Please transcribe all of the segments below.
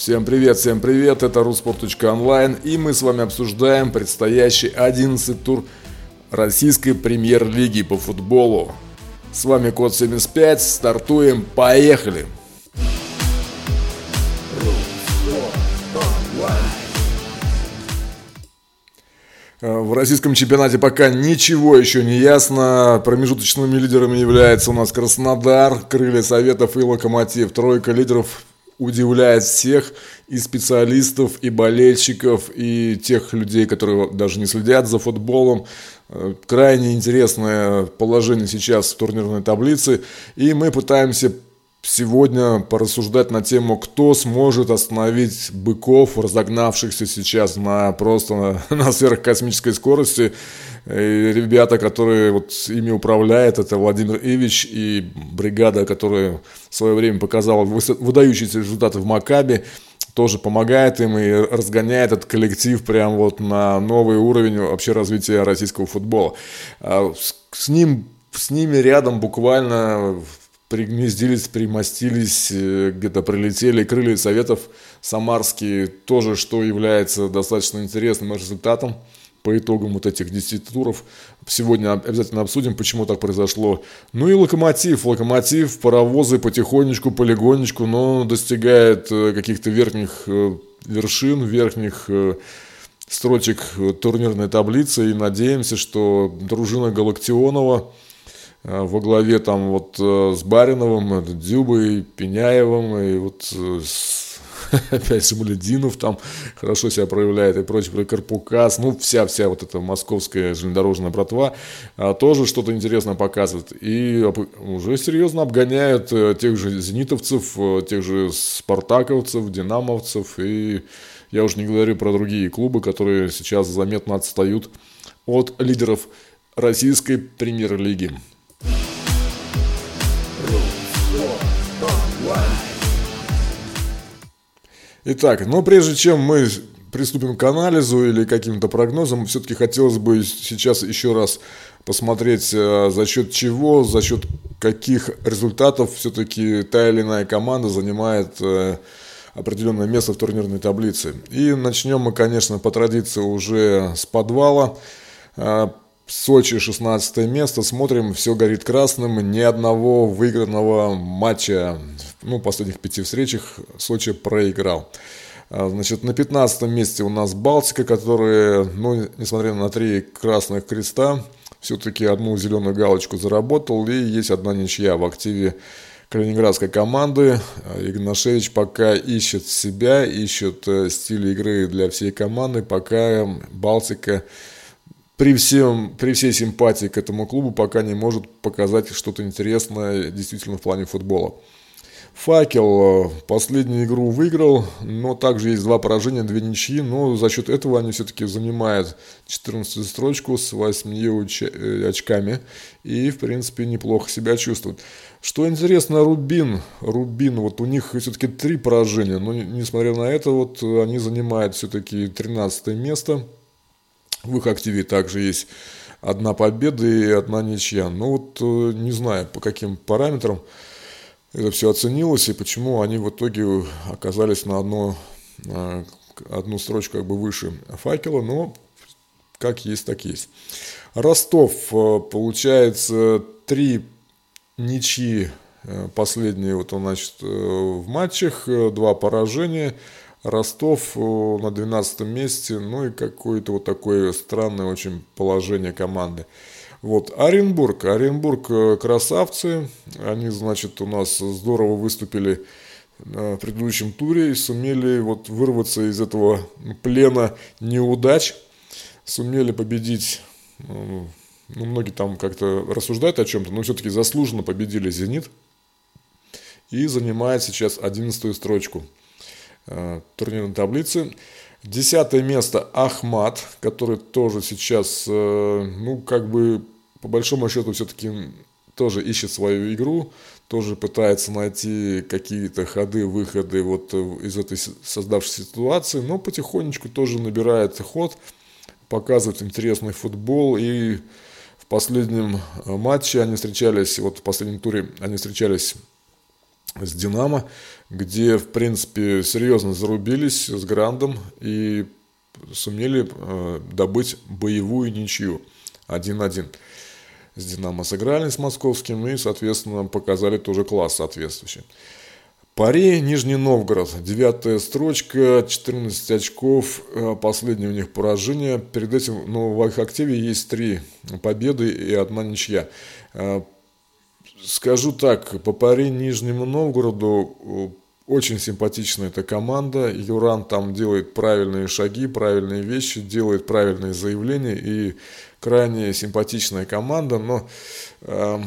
Всем привет, всем привет, это rusport.online и мы с вами обсуждаем предстоящий 11 тур российской премьер-лиги по футболу. С вами Код 75, стартуем, поехали! В российском чемпионате пока ничего еще не ясно. Промежуточными лидерами является у нас Краснодар, Крылья Советов и Локомотив. Тройка лидеров удивляет всех и специалистов, и болельщиков, и тех людей, которые даже не следят за футболом. Э, крайне интересное положение сейчас в турнирной таблице, и мы пытаемся сегодня порассуждать на тему, кто сможет остановить быков, разогнавшихся сейчас на просто на, на сверхкосмической скорости. И ребята, которые вот ими управляют, это Владимир Ивич и бригада, которая в свое время показала выдающиеся результаты в Макабе, тоже помогает им и разгоняет этот коллектив прям вот на новый уровень вообще развития российского футбола. А с ним с ними рядом буквально пригнездились, примостились, э, где-то прилетели крылья советов самарские, тоже, что является достаточно интересным результатом по итогам вот этих 10 туров. Сегодня обязательно обсудим, почему так произошло. Ну и локомотив. Локомотив, паровозы потихонечку, полигонечку, но достигает э, каких-то верхних э, вершин, верхних строчек турнирной таблицы. И надеемся, что дружина Галактионова – Э, во главе там вот э, с Бариновым, Дюбой, Пеняевым и вот э, с, опять Самолединов там хорошо себя проявляет и прочее, Карпукас, ну вся-вся вот эта московская железнодорожная братва а, тоже что-то интересное показывает и уже серьезно обгоняют тех же зенитовцев, тех же спартаковцев, динамовцев и я уже не говорю про другие клубы, которые сейчас заметно отстают от лидеров российской премьер-лиги. Итак, но прежде чем мы приступим к анализу или каким-то прогнозам, все-таки хотелось бы сейчас еще раз посмотреть, э, за счет чего, за счет каких результатов все-таки та или иная команда занимает э, определенное место в турнирной таблице. И начнем мы, конечно, по традиции уже с подвала. Сочи 16 место, смотрим, все горит красным, ни одного выигранного матча, ну, последних пяти встречах Сочи проиграл. А, значит, на 15 месте у нас Балтика, которая, ну, несмотря на три красных креста, все-таки одну зеленую галочку заработал, и есть одна ничья в активе калининградской команды. Игнашевич пока ищет себя, ищет э, стиль игры для всей команды, пока Балтика при, всем, при всей симпатии к этому клубу пока не может показать что-то интересное действительно в плане футбола. Факел последнюю игру выиграл, но также есть два поражения, две ничьи, но за счет этого они все-таки занимают 14 строчку с 8 э, очками и, в принципе, неплохо себя чувствуют. Что интересно, Рубин, Рубин, вот у них все-таки три поражения, но несмотря на это, вот они занимают все-таки 13 место – в их активе также есть одна победа и одна ничья. Но вот э, не знаю, по каким параметрам это все оценилось и почему они в итоге оказались на одну, одну строчку как бы выше факела, но как есть, так есть. Ростов, э, получается, три ничьи э, последние вот он, значит, в матчах, два поражения – Ростов э, на 12 месте, ну и какое-то вот такое странное очень положение команды. Вот, Оренбург. Оренбург э, красавцы. Они, значит, у нас здорово выступили э, в предыдущем туре и сумели вот вырваться из этого плена неудач. Сумели победить, ну, многие там как-то рассуждают о чем-то, но все-таки заслуженно победили «Зенит» и занимает сейчас 11 строчку – Э, турнирной таблицы. Десятое место Ахмат, который тоже сейчас, э, ну, как бы, по большому счету, все-таки тоже ищет свою игру, тоже пытается найти какие-то ходы, выходы вот из этой создавшейся ситуации, но потихонечку тоже набирает ход, показывает интересный футбол и в последнем матче они встречались, вот в последнем туре они встречались с «Динамо», где, в принципе, серьезно зарубились с Грандом и сумели э, добыть боевую ничью 1-1. С «Динамо» сыграли с московским и, соответственно, показали тоже класс соответствующий. Пари, Нижний Новгород, девятая строчка, 14 очков, э, последнее у них поражение. Перед этим ну, в их активе есть три победы и одна ничья. Э, скажу так, по пари Нижнему Новгороду очень симпатичная эта команда. Юран там делает правильные шаги, правильные вещи, делает правильные заявления и крайне симпатичная команда, но э,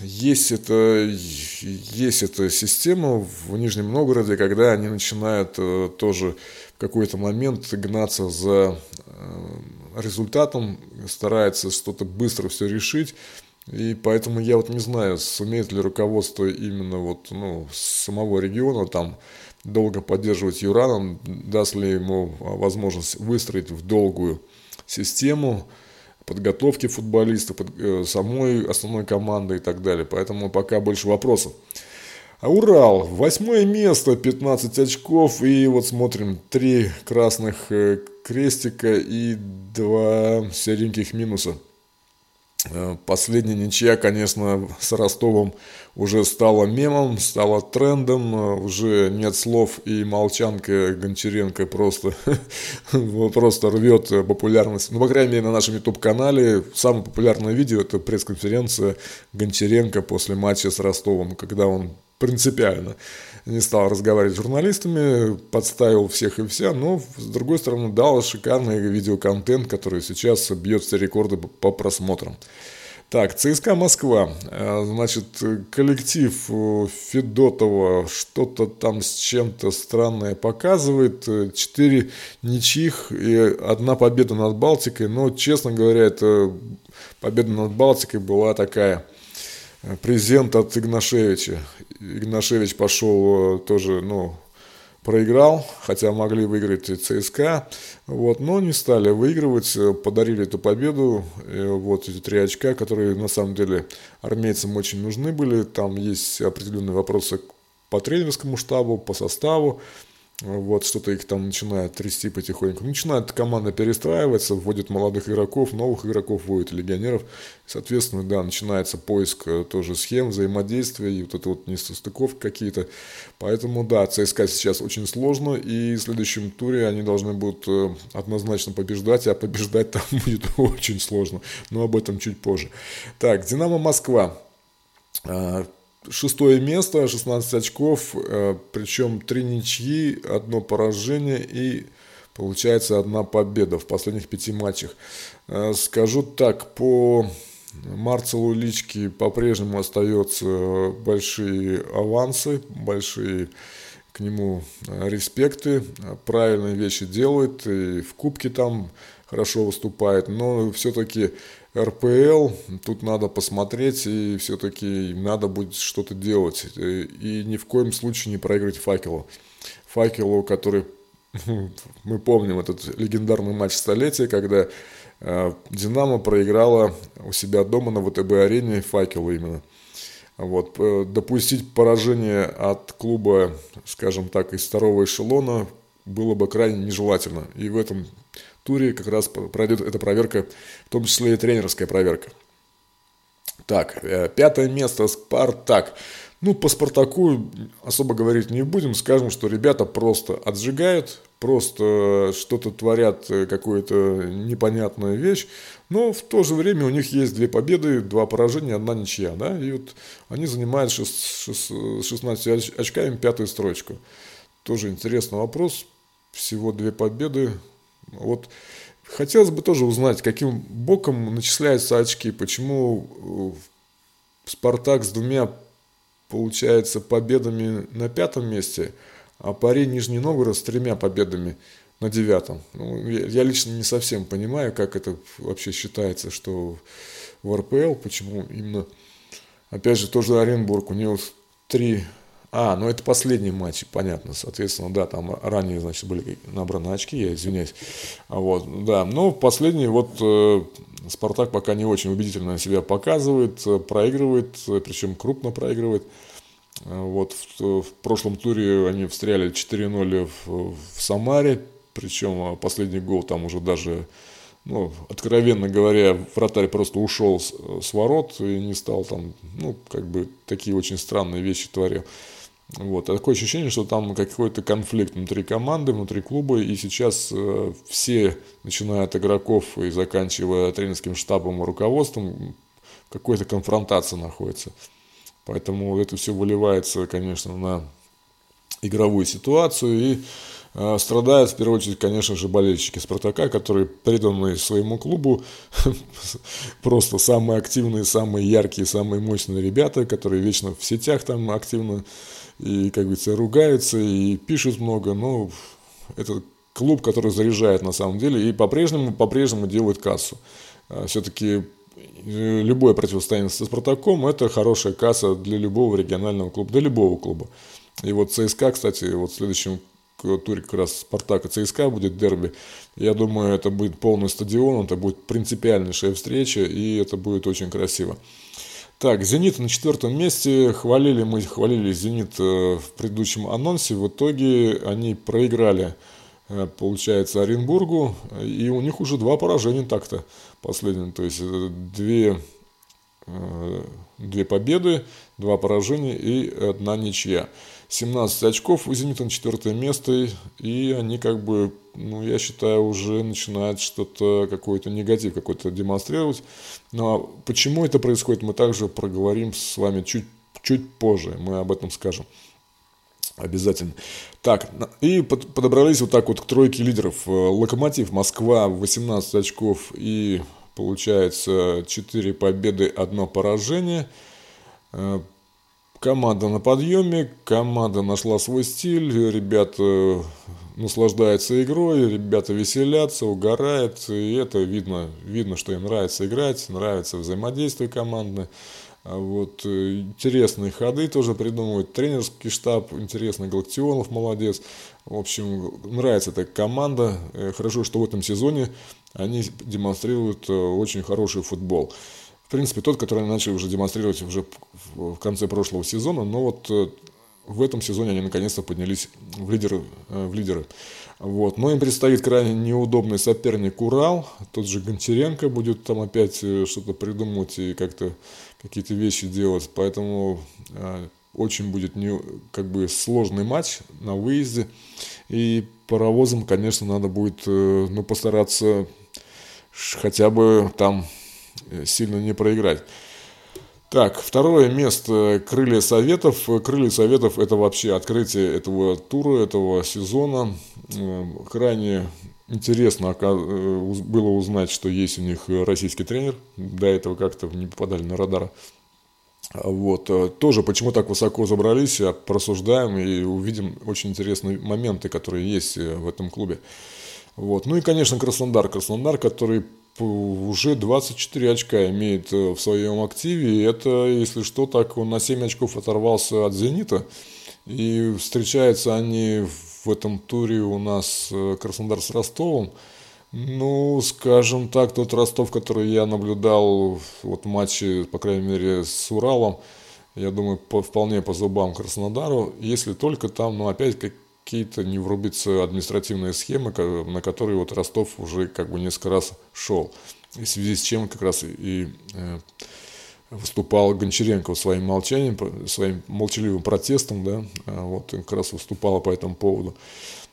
есть это, есть эта система в Нижнем Новгороде, когда они начинают э, тоже в какой-то момент гнаться за э, результатом, стараются что-то быстро все решить. И поэтому я вот не знаю, сумеет ли руководство именно вот, ну, самого региона там долго поддерживать Юраном, даст ли ему возможность выстроить в долгую систему, подготовки футболистов, под, э, самой основной команды и так далее. Поэтому пока больше вопросов. А Урал, восьмое место, 15 очков. И вот смотрим, три красных э, крестика и два сереньких минуса. Э, последняя ничья, конечно, с Ростовом уже стала мемом, стала трендом, э, уже нет слов и молчанка Гончаренко просто, просто рвет популярность. Ну, по крайней мере, на нашем YouTube-канале самое популярное видео – это пресс-конференция Гончаренко после матча с Ростовом, когда он принципиально не стал разговаривать с журналистами, подставил всех и вся, но, с другой стороны, дал шикарный видеоконтент, который сейчас бьет все рекорды по просмотрам. Так, ЦСКА Москва. Э, значит, коллектив э, Федотова что-то там с чем-то странное показывает. Четыре ничьих и одна победа над Балтикой. Но, честно говоря, эта победа над Балтикой была такая презент от Игнашевича. Игнашевич пошел э, тоже, ну, проиграл, хотя могли выиграть ЦСКА, вот, но не стали выигрывать, э, подарили эту победу, э, вот эти три очка, которые на самом деле армейцам очень нужны были, там есть определенные вопросы по тренерскому штабу, по составу, вот что-то их там начинает трясти потихоньку. Начинает команда перестраиваться, вводит молодых игроков, новых игроков вводит, легионеров. Соответственно, да, начинается поиск э, тоже схем, взаимодействия и вот это вот несостыков какие-то. Поэтому, да, ЦСКА сейчас очень сложно, и в следующем туре они должны будут э, однозначно побеждать, а побеждать там будет очень сложно. Но об этом чуть позже. Так, Динамо Москва. Шестое место, 16 очков, э, причем три ничьи, одно поражение и получается одна победа в последних пяти матчах. Э, скажу так, по Марцелу Лички по-прежнему остаются большие авансы, большие к нему э, респекты, правильные вещи делает, и в кубке там хорошо выступает, но все-таки РПЛ, тут надо посмотреть, и все-таки надо будет что-то делать. И ни в коем случае не проиграть факелу. Факелу, который, мы помним этот легендарный матч столетия, когда э, Динамо проиграла у себя дома на ВТБ-арене факелу именно. Вот. Допустить поражение от клуба, скажем так, из второго эшелона было бы крайне нежелательно. И в этом туре как раз пройдет эта проверка, в том числе и тренерская проверка. Так, э, пятое место «Спартак». Ну, по «Спартаку» особо говорить не будем, скажем, что ребята просто отжигают, просто что-то творят, э, какую-то непонятную вещь, но в то же время у них есть две победы, два поражения, одна ничья, да, и вот они занимают 16 очками пятую строчку. Тоже интересный вопрос, всего две победы, вот хотелось бы тоже узнать, каким боком начисляются очки, почему э, Спартак с двумя, получается, победами на пятом месте, а Пари Нижний Новгород с тремя победами на девятом. Ну, я, лично не совсем понимаю, как это вообще считается, что в РПЛ, почему именно, опять же, тоже Оренбург, у него три а, ну это последний матч, понятно, соответственно, да, там ранее, значит, были набраны очки, я извиняюсь. А вот, да, но последний вот э, Спартак пока не очень убедительно себя показывает, проигрывает, причем крупно проигрывает. Вот в, в прошлом туре они встряли 4-0 в, в Самаре, причем последний гол там уже даже, ну, откровенно говоря, вратарь просто ушел с, с ворот и не стал там, ну, как бы такие очень странные вещи творил. Вот. А такое ощущение, что там какой-то конфликт внутри команды, внутри клуба, и сейчас э, все, начиная от игроков и заканчивая тренерским штабом и руководством, какой-то конфронтация находится. Поэтому это все выливается, конечно, на игровую ситуацию и э, страдают в первую очередь, конечно же, болельщики Спартака, которые преданы своему клубу, просто самые активные, самые яркие, самые мощные ребята, которые вечно в сетях там активно и, как говорится, ругаются и пишут много, но это клуб, который заряжает на самом деле и по-прежнему, по-прежнему делает кассу. А, Все-таки э, любое противостояние со Спартаком – это хорошая касса для любого регионального клуба, для любого клуба. И вот ЦСКА, кстати, вот в следующем туре как раз Спартак и ЦСКА будет дерби. Я думаю, это будет полный стадион, это будет принципиальнейшая встреча, и это будет очень красиво. Так, «Зенит» на четвертом месте. Хвалили мы, хвалили «Зенит» э, в предыдущем анонсе. В итоге они проиграли, э, получается, Оренбургу. И у них уже два поражения так-то последние. То есть э, две, две победы, два поражения и одна ничья. 17 очков у «Зенита» на четвертое место, и они как бы, ну, я считаю, уже начинают что-то, какой-то негатив какой-то демонстрировать. Но почему это происходит, мы также проговорим с вами чуть, чуть позже, мы об этом скажем. Обязательно. Так, и подобрались вот так вот к тройке лидеров. Локомотив Москва 18 очков и получается 4 победы, 1 поражение. Команда на подъеме, команда нашла свой стиль, ребята наслаждаются игрой, ребята веселятся, угорают, и это видно, видно, что им нравится играть, нравится взаимодействие командное. А вот э, интересные ходы тоже придумывают, тренерский штаб интересный, Галактионов молодец. В общем, нравится эта команда. Э, хорошо, что в этом сезоне они демонстрируют э, очень хороший футбол в принципе, тот, который они начали уже демонстрировать уже в конце прошлого сезона, но вот э, в этом сезоне они наконец-то поднялись в лидеры. Э, в лидеры. Вот. Но им предстоит крайне неудобный соперник Урал. Тот же Гончаренко будет там опять э, что-то придумывать и как-то какие-то вещи делать. Поэтому очень будет не, как бы сложный матч на выезде. И паровозам, конечно, надо будет ну, постараться хотя бы там сильно не проиграть. Так, второе место «Крылья Советов». «Крылья Советов» – это вообще открытие этого тура, этого сезона. Э, крайне интересно э, было узнать, что есть у них российский тренер. До этого как-то не попадали на радар. Вот. Тоже почему так высоко забрались, просуждаем и увидим очень интересные моменты, которые есть в этом клубе. Вот. Ну и, конечно, Краснодар. Краснодар, который уже 24 очка имеет э, в своем активе. Это, если что, так он на 7 очков оторвался от «Зенита». И встречаются они в этом туре у нас э, Краснодар с Ростовом. Ну, скажем так, тот Ростов, который я наблюдал вот в матче, по крайней мере, с Уралом, я думаю, по, вполне по зубам Краснодару, если только там, ну, опять как какие-то не врубятся административные схемы, на которые вот Ростов уже как бы несколько раз шел. И в связи с чем как раз и э, выступал Гончаренко своим молчанием, своим молчаливым протестом, да, а вот как раз выступала по этому поводу.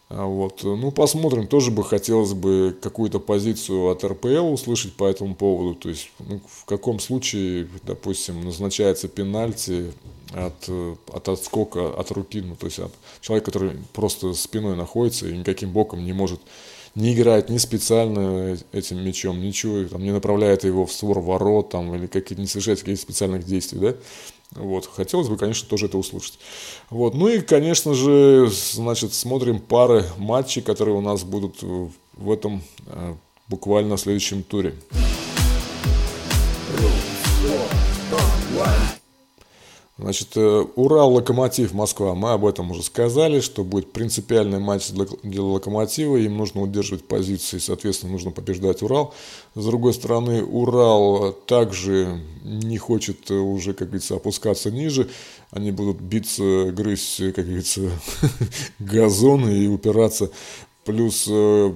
А вот. Ну, посмотрим. Тоже бы хотелось бы какую-то позицию от РПЛ услышать по этому поводу. То есть, ну, в каком случае, допустим, назначается пенальти от, от отскока от руки, ну, то есть от человека, который просто спиной находится и никаким боком не может не играет ни специально этим мячом, ничего, там, не направляет его в створ ворот, там, или какие-то не совершает каких-то специальных действий, да, вот, хотелось бы, конечно, тоже это услышать. Вот, ну и, конечно же, значит, смотрим пары матчей, которые у нас будут в этом э, буквально следующем туре. Значит, э, Урал, Локомотив, Москва. Мы об этом уже сказали, что будет принципиальный матч для, Локомотива. Им нужно удерживать позиции, соответственно, нужно побеждать Урал. С другой стороны, Урал также не хочет уже, как говорится, опускаться ниже. Они будут биться, грызть, как говорится, газон и упираться Плюс, э,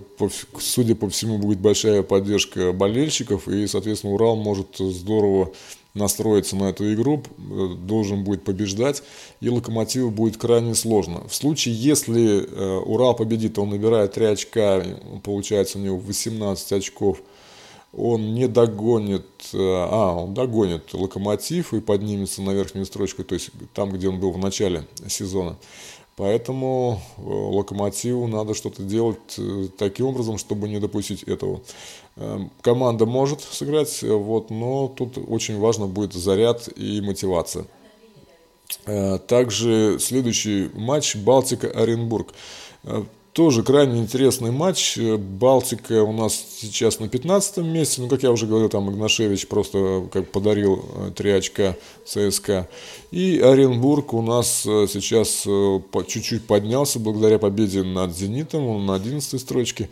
судя по всему, будет большая поддержка болельщиков, и, соответственно, Урал может здорово настроиться на эту игру, э, должен будет побеждать, и Локомотиву будет крайне сложно. В случае, если э, Урал победит, он набирает 3 очка, получается у него 18 очков, он не догонит, э, а, он догонит Локомотив и поднимется на верхнюю строчку, то есть там, где он был в начале сезона. Поэтому Локомотиву надо что-то делать таким образом, чтобы не допустить этого. Эм, команда может сыграть, э, вот, но тут очень важно будет заряд и мотивация. Э, также следующий матч Балтика-Оренбург. Э, тоже крайне интересный матч. Балтика у нас сейчас на 15 месте. Ну, как я уже говорил, там Игнашевич просто как подарил 3 очка ЦСКА. И Оренбург у нас сейчас чуть-чуть поднялся благодаря победе над «Зенитом». Он на 11 строчке.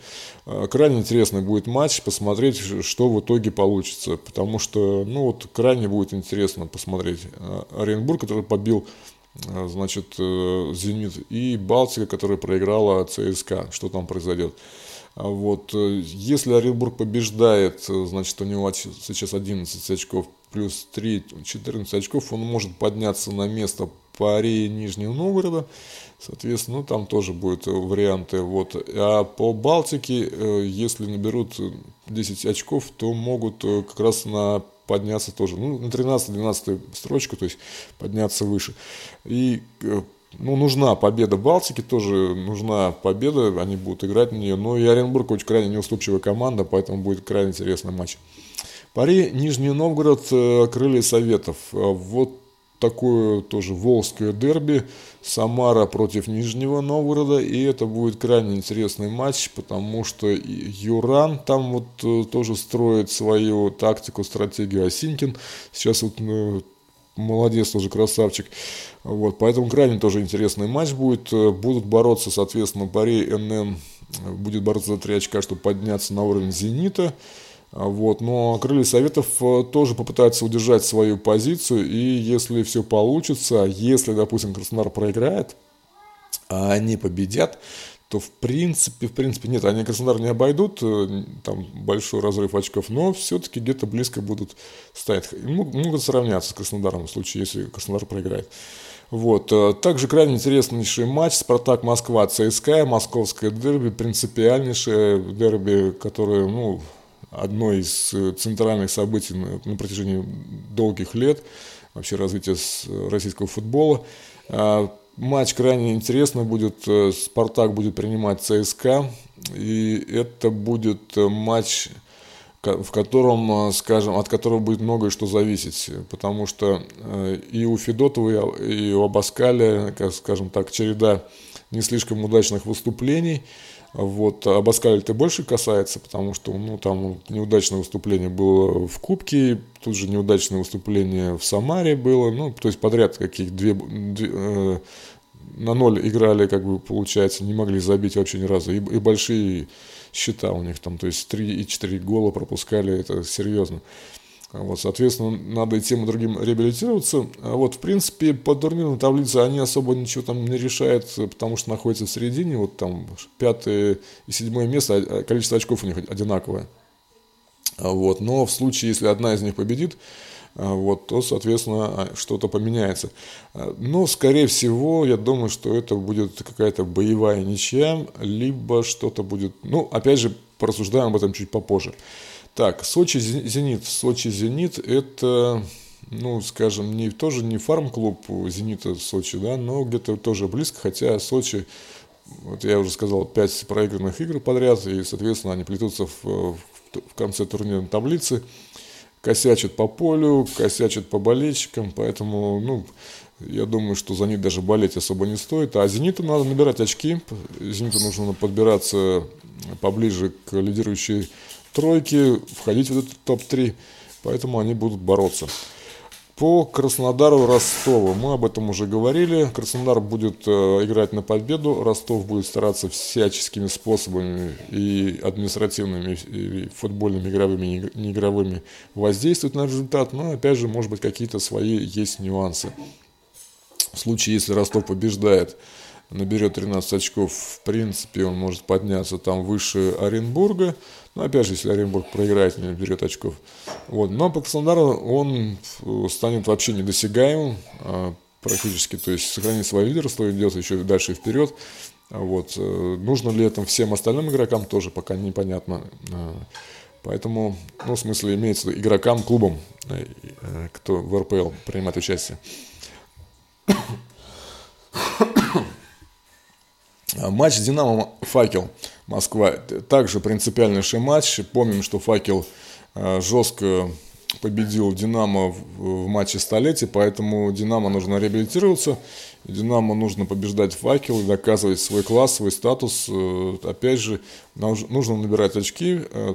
Крайне интересный будет матч, посмотреть, что в итоге получится. Потому что, ну вот, крайне будет интересно посмотреть. Оренбург, который побил Э, значит, э, «Зенит» и «Балтика», которая проиграла ЦСКА. Что там произойдет? А вот, э, если Оренбург побеждает, значит, у него сейчас 11 очков плюс 3, 14 очков, он может подняться на место паре Нижнего Новгорода, соответственно, ну, там тоже будут варианты. Вот. А по Балтике, если наберут 10 очков, то могут как раз на подняться тоже, ну, на 13-12 строчку, то есть подняться выше. И э, ну, нужна победа Балтики, тоже нужна победа, они будут играть на нее. Но и Оренбург очень крайне неуступчивая команда, поэтому будет крайне интересный матч. Пари Нижний Новгород, э, Крылья Советов. Вот такое тоже волжское дерби Самара против Нижнего Новгорода. И это будет крайне интересный матч, потому что Юран там вот э, тоже строит свою тактику, стратегию. Осинкин сейчас вот ну, молодец тоже, красавчик. Вот, поэтому крайне тоже интересный матч будет. Э, будут бороться, соответственно, Пари НН будет бороться за три очка, чтобы подняться на уровень «Зенита». А, вот. Но крылья Советов э, тоже попытаются удержать свою позицию, и если все получится, если, допустим, Краснодар проиграет, а они победят, то в принципе, в принципе, нет, они Краснодар не обойдут, э, там большой разрыв очков, но все-таки где-то близко будут стоять. Могут сравняться с Краснодаром в случае, если Краснодар проиграет. Вот. Э, также крайне интереснейший матч Спартак Москва ЦСКА, московское дерби, принципиальнейшее дерби, которое, ну, одно из э, центральных событий на протяжении долгих лет вообще развития российского футбола. А, матч крайне интересный будет. Э, Спартак будет принимать ЦСКА. И это будет э, матч, в котором, скажем, от которого будет многое что зависеть. Потому что и у Федотова, и у Абаскаля, скажем так, череда не слишком удачных выступлений – вот, а Баскаль-то больше касается, потому что ну, там неудачное выступление было в Кубке, тут же неудачное выступление в Самаре было, ну, то есть подряд каких две, две э, на ноль играли, как бы, получается, не могли забить вообще ни разу, и, и большие счета у них там, то есть 3 и 4 гола пропускали, это серьезно. Вот, соответственно, надо и тем и другим реабилитироваться. А вот, в принципе, по турнирной таблице они особо ничего там не решают, потому что находятся в середине, вот там пятое и седьмое место, а, а количество очков у них одинаковое. Вот, но в случае, если одна из них победит, вот, то, соответственно, что-то поменяется. Но, скорее всего, я думаю, что это будет какая-то боевая ничья, либо что-то будет... Ну, опять же, порассуждаем об этом чуть попозже. Так, Сочи-Зенит. Сочи-Зенит – это, ну, скажем, не, тоже не фарм-клуб Зенита Сочи, да, но где-то тоже близко, хотя Сочи, вот я уже сказал, 5 проигранных игр подряд, и, соответственно, они плетутся в, в конце турнирной таблицы, косячат по полю, косячат по болельщикам, поэтому, ну, я думаю, что за них даже болеть особо не стоит. А «Зениту» надо набирать очки. «Зениту» нужно подбираться поближе к лидирующей тройки, входить в этот топ-3, поэтому они будут бороться. по Краснодару Ростову. Мы об этом уже говорили. Краснодар будет э, играть на победу. Ростов будет стараться всяческими способами и административными, и футбольными, игровыми, неигровыми воздействовать на результат. Но опять же, может быть, какие-то свои есть нюансы. В случае, если Ростов побеждает, наберет 13 очков, в принципе, он может подняться там выше Оренбурга. Но опять же, если Оренбург проиграет, не наберет очков. Вот. Но по Краснодару он станет вообще недосягаемым а, практически. То есть сохранит свое лидерство, идет еще дальше вперед. Вот. Э, нужно ли это всем остальным игрокам, тоже пока непонятно. А, поэтому, ну, в смысле, имеется игрокам, клубам, э, э, кто в РПЛ принимает участие. Матч «Динамо-Факел» Москва. Также принципиальнейший матч. Помним, что «Факел» а, жестко победил «Динамо» в матче столетия, поэтому «Динамо» нужно реабилитироваться. «Динамо» нужно побеждать «Факел» и доказывать свой класс, свой статус. Э, опять же, нужно набирать очки. Э,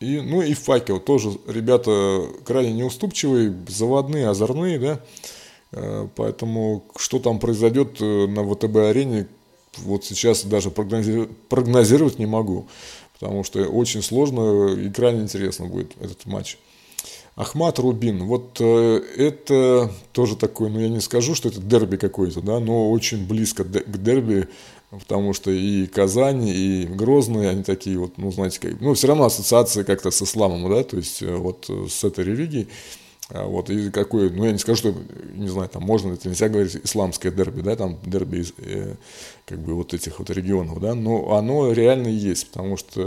и, ну и «Факел» тоже. Ребята крайне неуступчивые, заводные, озорные, да. Э, поэтому что там произойдет на ВТБ-арене, вот сейчас даже прогнозировать не могу, потому что очень сложно и крайне интересно будет этот матч. Ахмат Рубин, вот э, это тоже такой, ну я не скажу, что это дерби какой-то, да, но очень близко к дерби, потому что и Казань, и Грозный, они такие вот, ну знаете, как, ну все равно ассоциация как-то с исламом, да, то есть э, вот с этой религией. А вот, и какой, ну, я не скажу, что, не знаю, там можно, это нельзя говорить, исламское дерби, да, там дерби из, э, как бы, вот этих вот регионов, да, но оно реально есть, потому что,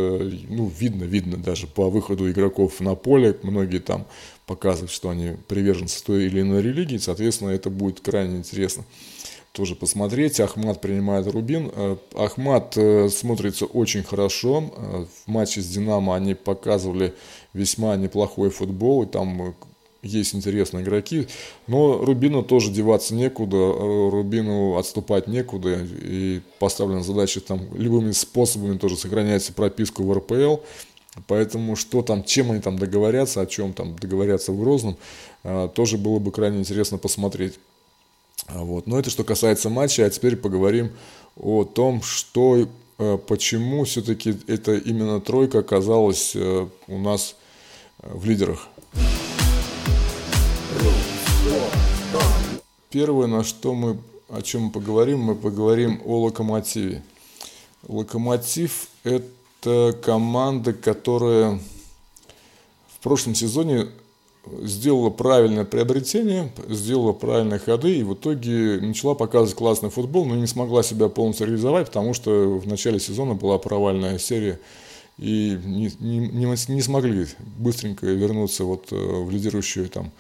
ну, видно, видно даже по выходу игроков на поле, многие там показывают, что они приверженцы той или иной религии, соответственно, это будет крайне интересно тоже посмотреть. Ахмат принимает Рубин. Э, Ахмат э, смотрится очень хорошо. Э, в матче с Динамо они показывали весьма неплохой футбол, и там есть интересные игроки, но Рубину тоже деваться некуда, Рубину отступать некуда, и поставлена задача там любыми способами тоже сохранять прописку в РПЛ, поэтому что там, чем они там договорятся, о чем там договорятся в Грозном, а, тоже было бы крайне интересно посмотреть. Вот. Но это что касается матча, а теперь поговорим о том, что, э, почему все-таки это именно тройка оказалась э, у нас э, в лидерах. Первое, на что мы, о чем мы поговорим, мы поговорим о Локомотиве. Локомотив – это команда, которая в прошлом сезоне сделала правильное приобретение, сделала правильные ходы и в итоге начала показывать классный футбол, но не смогла себя полностью реализовать, потому что в начале сезона была провальная серия и не, не, не, смогли быстренько вернуться вот э, в лидирующую там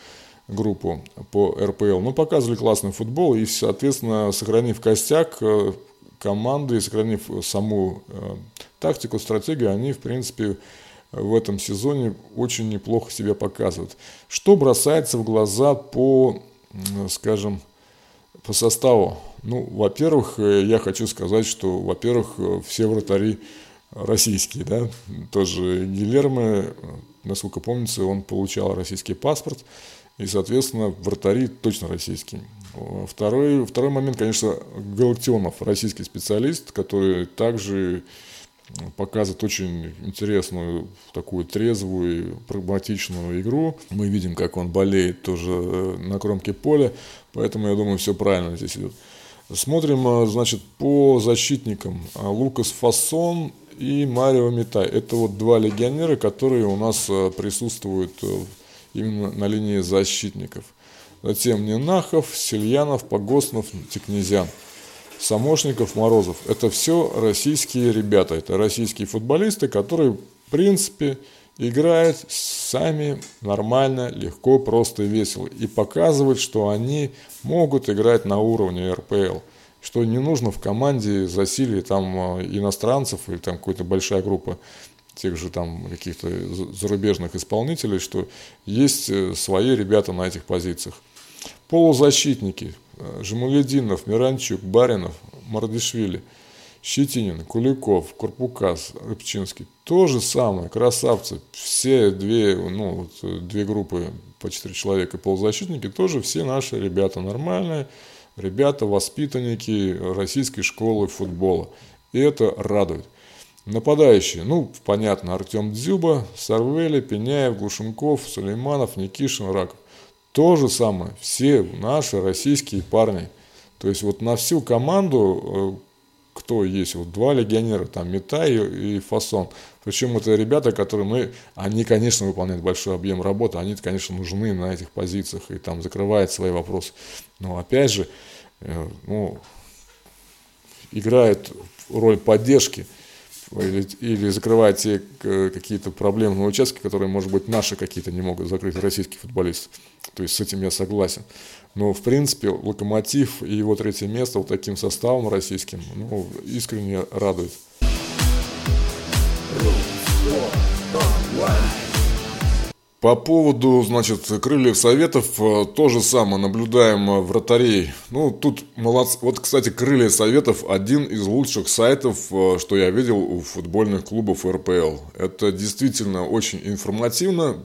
группу по РПЛ. Ну, показывали классный футбол и, соответственно, сохранив костяк э, команды, сохранив саму э, тактику, стратегию, они, в принципе, в этом сезоне очень неплохо себя показывают. Что бросается в глаза по, скажем, по составу? Ну, во-первых, э, я хочу сказать, что, во-первых, все вратари российские, да, тоже Гилермо, насколько помнится, он получал российский паспорт, и, соответственно, вратари точно российские. Второй, второй момент, конечно, Галактионов, российский специалист, который также показывает очень интересную, такую трезвую, прагматичную игру. Мы видим, как он болеет тоже на кромке поля, поэтому, я думаю, все правильно здесь идет. Смотрим, э, значит, по защитникам. Лукас Фасон и Марио Митай. Это вот два легионера, которые у нас э, присутствуют именно на линии защитников. Затем Ненахов, Сельянов, Погоснов, Текнезян. Самошников, Морозов. Это все российские ребята, это российские футболисты, которые, в принципе, играют сами нормально, легко, просто и весело. И показывают, что они могут играть на уровне РПЛ. Что не нужно в команде засилие там э, иностранцев или там какая-то большая группа тех же там каких-то зарубежных исполнителей, что есть э, свои ребята на этих позициях. Полузащитники. Э, Жамалединов, Миранчук, Баринов, Мардишвили. Щетинин, Куликов, Курпукас, Рыбчинский. То же самое, красавцы. Все две, ну, вот, две группы по четыре человека полузащитники, тоже все наши ребята нормальные, ребята, воспитанники российской школы футбола. И это радует. Нападающие, ну, понятно, Артем Дзюба, Сарвели, Пеняев, Глушенков, Сулейманов, Никишин, Раков. То же самое, все наши российские парни. То есть вот на всю команду, э, кто есть, вот два легионера, там Метай и Фасон. Причем это ребята, которые мы, они, конечно, выполняют большой объем работы, они, конечно, нужны на этих позициях и там закрывают свои вопросы. Но опять же, э, ну, играет роль поддержки или, или закрывает те э, какие-то проблемные участки, которые, может быть, наши какие-то не могут закрыть, российские футболисты. То есть с этим я согласен. Но, в принципе, «Локомотив» и его третье место вот таким составом российским ну, искренне радует. По поводу, значит, крыльев советов, э, то же самое наблюдаем э, вратарей. Ну, тут молодцы. Вот, кстати, крылья советов один из лучших сайтов, э, что я видел у футбольных клубов РПЛ. Это действительно очень информативно,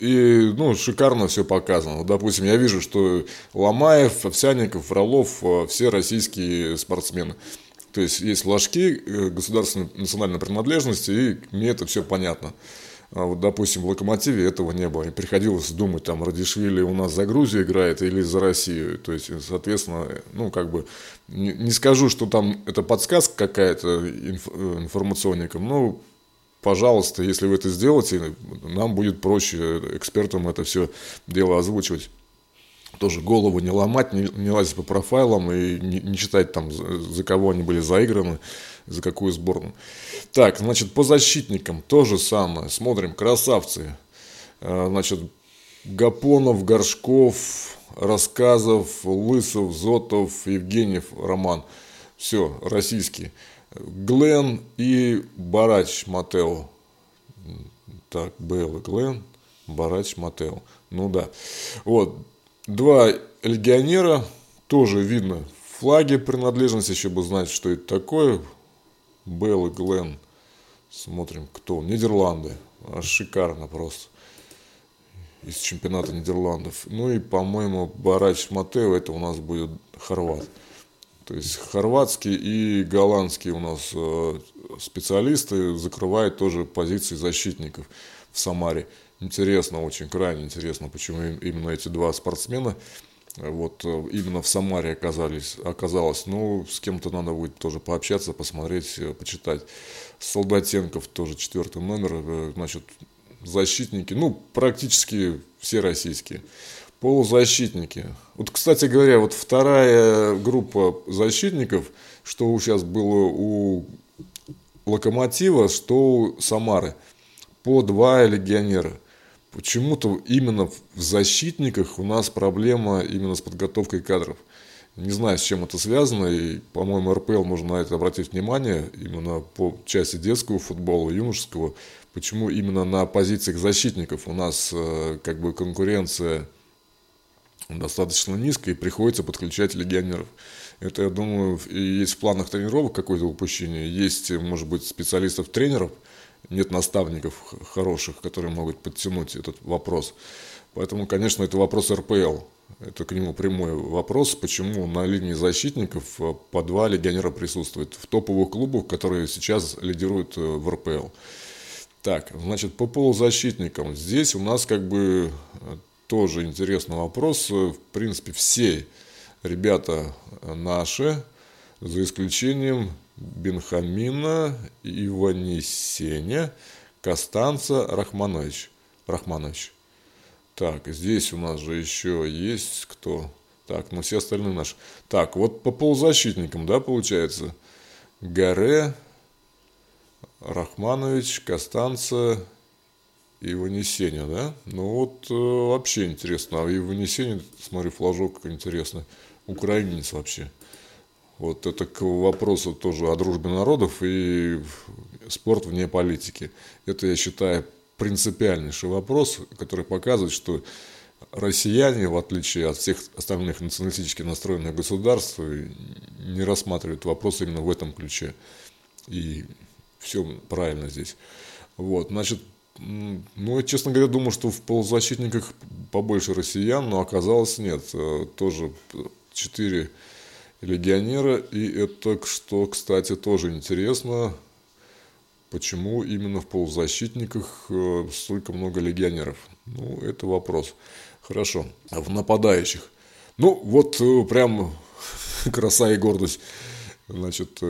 и, ну, шикарно все показано. Допустим, я вижу, что Ломаев, Овсяников, Фролов, все российские спортсмены. То есть есть флажки государственной национальной принадлежности, и мне это все понятно. А вот, допустим, в «Локомотиве» этого не было. И приходилось думать, там, Радишвили у нас за Грузию играет или за Россию. То есть, соответственно, ну, как бы, не, не скажу, что там это подсказка какая-то инф, информационникам, но, пожалуйста, если вы это сделаете, нам будет проще экспертам это все дело озвучивать тоже голову не ломать, не, не лазить по профайлам и не, не читать там, за, за кого они были заиграны, за какую сборную. Так, значит, по защитникам то же самое. Смотрим, красавцы. А, значит, Гапонов, Горшков, Рассказов, Лысов, Зотов, Евгеньев, Роман. Все, российские. Глен и Барач Матео. Так, Бэл и Глен, Барач Матео. Ну да. Вот, Два легионера, тоже видно флаги принадлежности, еще бы знать, что это такое. Белл и Глен. Смотрим, кто. Нидерланды. Шикарно просто. Из чемпионата Нидерландов. Ну и, по-моему, Барач Матео, это у нас будет хорват. То есть хорватские и голландские у нас э, специалисты закрывают тоже позиции защитников в Самаре. Интересно, очень крайне интересно, почему именно эти два спортсмена вот э, именно в Самаре оказались, оказалось. Ну, с кем-то надо будет тоже пообщаться, посмотреть, э, почитать. Солдатенков тоже четвертый номер, э, значит, защитники, ну, практически все российские. Полузащитники. Вот, кстати говоря, вот вторая группа защитников, что сейчас было у Локомотива, что у Самары, по два легионера – почему-то именно в защитниках у нас проблема именно с подготовкой кадров. Не знаю, с чем это связано, и, по-моему, РПЛ можно на это обратить внимание, именно по части детского футбола, юношеского, почему именно на позициях защитников у нас э, как бы конкуренция достаточно низкая, и приходится подключать легионеров. Это, я думаю, есть в планах тренировок какое-то упущение, есть, может быть, специалистов-тренеров – нет наставников хороших, которые могут подтянуть этот вопрос. Поэтому, конечно, это вопрос РПЛ. Это к нему прямой вопрос, почему на линии защитников э, по два легионера присутствует в топовых клубах, которые сейчас лидируют э, в РПЛ. Так, значит, по полузащитникам. Здесь у нас как бы э, тоже интересный вопрос. В принципе, все ребята наши, за исключением Бенхамина Иванисеня Костанца Рахманович. Рахманович. Так, здесь у нас же еще есть кто? Так, ну все остальные наши. Так, вот по полузащитникам, да, получается? Гаре, Рахманович, Костанца и Ванесеня, да? Ну вот э, вообще интересно. А и Ванесеня, смотри, флажок интересный. Украинец вообще. Вот это к вопросу тоже о дружбе народов и спорт вне политики. Это, я считаю, принципиальнейший вопрос, который показывает, что россияне, в отличие от всех остальных националистически настроенных государств, не рассматривают вопрос именно в этом ключе. И все правильно здесь. Вот, значит, ну, я, честно говоря, думал, что в полузащитниках побольше россиян, но оказалось нет. Э, тоже четыре легионера, и это, что, кстати, тоже интересно, почему именно в полузащитниках э, столько много легионеров. Ну, это вопрос. Хорошо. А в нападающих? Ну, вот э, прям краса и гордость. Значит,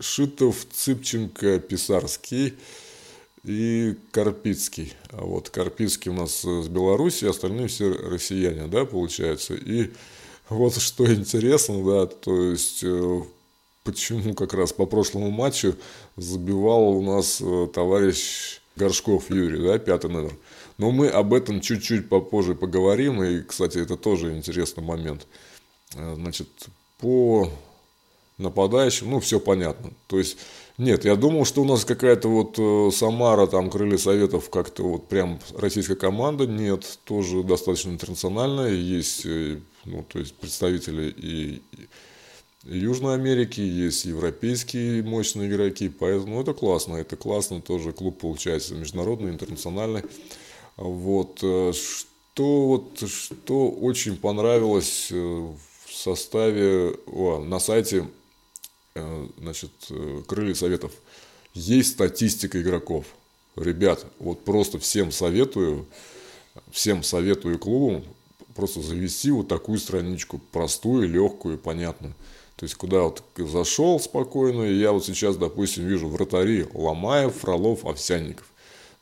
Шитов, Цыпченко, Писарский – и Карпицкий. А вот Карпицкий у нас с Беларуси, остальные все россияне, да, получается. И вот что интересно, да, то есть э, почему как раз по прошлому матчу забивал у нас э, товарищ Горшков Юрий, да, пятый номер. Но мы об этом чуть-чуть попозже поговорим, и, кстати, это тоже интересный момент. Э, значит, по нападающим, ну, все понятно. То есть нет, я думал, что у нас какая-то вот Самара, там, Крылья Советов, как-то вот прям российская команда. Нет, тоже достаточно интернациональная. Есть, ну, то есть представители и, Южной Америки, есть европейские мощные игроки. Поэтому ну, это классно, это классно. Тоже клуб получается международный, интернациональный. Вот, э, что, вот, что очень понравилось в составе, о, на сайте Э, значит, э, крылья советов. Есть статистика игроков. Ребят, вот просто всем советую, всем советую клубам просто завести вот такую страничку, простую, легкую, понятную. То есть, куда вот зашел спокойно, и я вот сейчас, допустим, вижу вратари Ломаев, Фролов, Овсянников.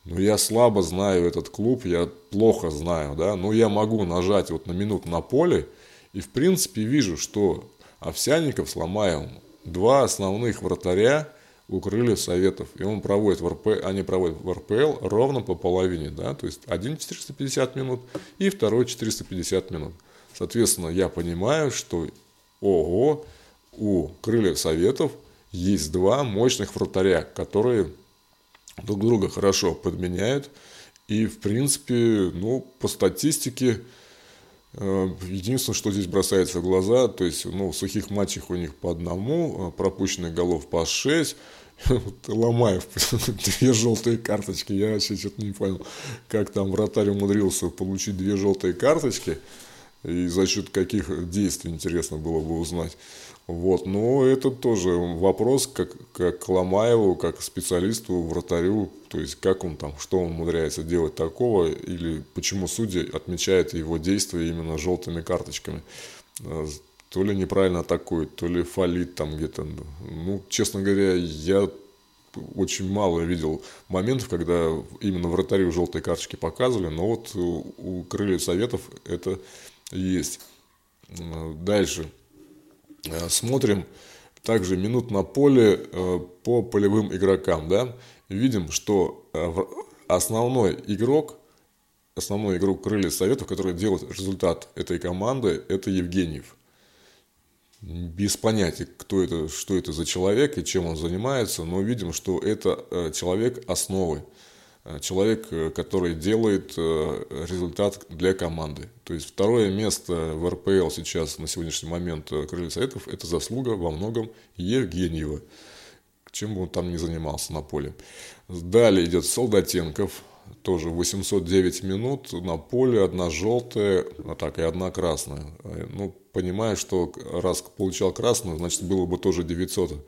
Но я слабо знаю этот клуб, я плохо знаю, да, но я могу нажать вот на минуту на поле, и в принципе вижу, что Овсянников с Ломаевым два основных вратаря укрыли Советов. И он проводит в РП, они проводят в РПЛ ровно по половине. Да? То есть один 450 минут и второй 450 минут. Соответственно, я понимаю, что ого, у крыльев Советов есть два мощных вратаря, которые друг друга хорошо подменяют. И, в принципе, ну, по статистике, Э, единственное, что здесь бросается в глаза, то есть, ну, в сухих матчах у них по одному, э, пропущенных голов по шесть, Ломаев, две желтые карточки, я вообще что-то не понял, как там вратарь умудрился получить две желтые карточки, и за счет каких действий, интересно было бы узнать. Вот, но это тоже вопрос, как, как к Ломаеву, как специалисту, вратарю, то есть как он там, что он умудряется делать такого, или почему судьи отмечают его действия именно желтыми карточками. То ли неправильно атакует, то ли фалит там где-то. Ну, честно говоря, я очень мало видел моментов, когда именно вратарю желтые карточки показывали, но вот у, у крыльев советов это есть. Дальше. Э, смотрим также минут на поле э, по полевым игрокам, да, видим, что э, основной игрок, основной игрок крыльев советов, который делает результат этой команды, это Евгеньев. Без понятия, кто это, что это за человек и чем он занимается, но видим, что это человек основы. Э, человек, э, который делает э, результат для команды. То есть второе место в РПЛ сейчас на сегодняшний момент Крылья Советов – это заслуга во многом Евгеньева, чем бы он там ни занимался на поле. Далее идет Солдатенков, тоже 809 минут на поле, одна желтая, а так и одна красная. Ну, понимаю, что раз получал красную, значит, было бы тоже 900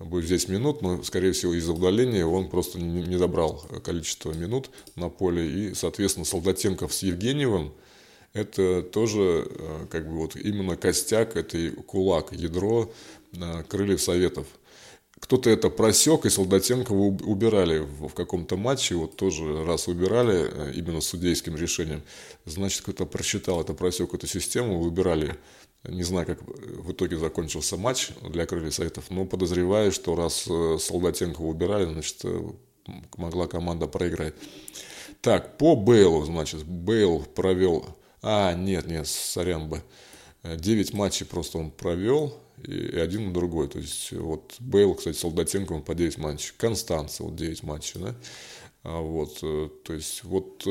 будет здесь минут, но, скорее всего, из-за удаления он просто не, добрал количество минут на поле. И, соответственно, Солдатенков с Евгеньевым – это тоже э, как бы вот именно костяк, это кулак, ядро э, крыльев Советов. Кто-то это просек, и Солдатенкова убирали в каком-то матче, вот тоже раз убирали э, именно судейским решением, значит, кто-то просчитал это, просек эту систему, выбирали не знаю, как в итоге закончился матч для крыльев Советов, но подозреваю, что раз э, Солдатенко убирали, значит, э, могла команда проиграть. Так, по Бейлу, значит, Бейл провел... А, нет, нет, сорян бы. 9 матчей просто он провел, и один на другой. То есть, вот Бейл, кстати, Солдатенко, по 9 матчей. Констанция, вот 9 матчей, да. А вот, э, то есть, вот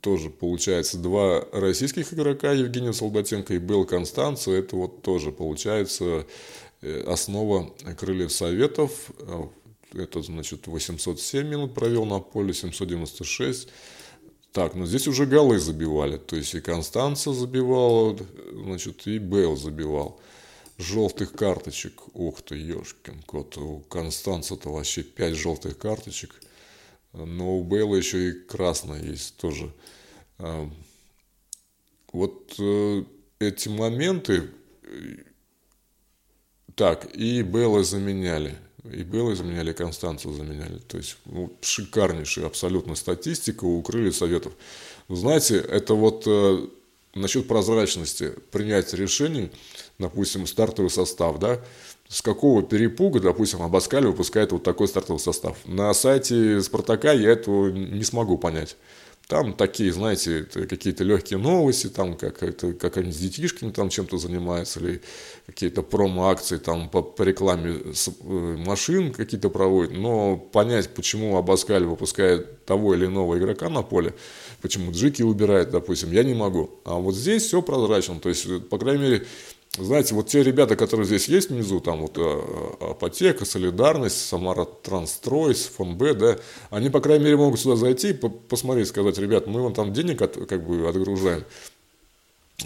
тоже получается два российских игрока, Евгения Солдатенко и Белл Констанцо. Это вот тоже получается э, основа крыльев Советов. Это, значит, 807 минут провел на поле, 796. Так, но здесь уже голы забивали. То есть и Констанца забивала, значит, и Бейл забивал. Желтых карточек. Ух ты, ешкин кот. У Констанца-то вообще 5 желтых карточек. Но у Бейла еще и красная есть тоже. А, вот э, эти моменты... Так, и Бейла заменяли. И Белла заменяли, и Констанцию заменяли. То есть ну, шикарнейшая абсолютно статистика у крыльев советов. Знаете, это вот э, насчет прозрачности принять решений, допустим, стартовый состав, да, с какого перепуга, допустим, Абаскаль выпускает вот такой стартовый состав. На сайте Спартака я этого не смогу понять. Там такие, знаете, какие-то легкие новости, там как это, как они с детишками там чем-то занимаются, или какие-то промо-акции там по, по рекламе э, машин какие-то проводят. Но понять, почему Абаскаль выпускает того или иного игрока на поле, почему Джики убирает, допустим, я не могу. А вот здесь все прозрачно. То есть, по крайней мере, знаете, вот те ребята, которые здесь есть внизу, там вот э, Апотека, Солидарность, Самара Трансстрой, ФНБ, да, они, по крайней мере, могут сюда зайти, посмотреть, сказать, ребят, мы вам там денег от, как бы отгружаем,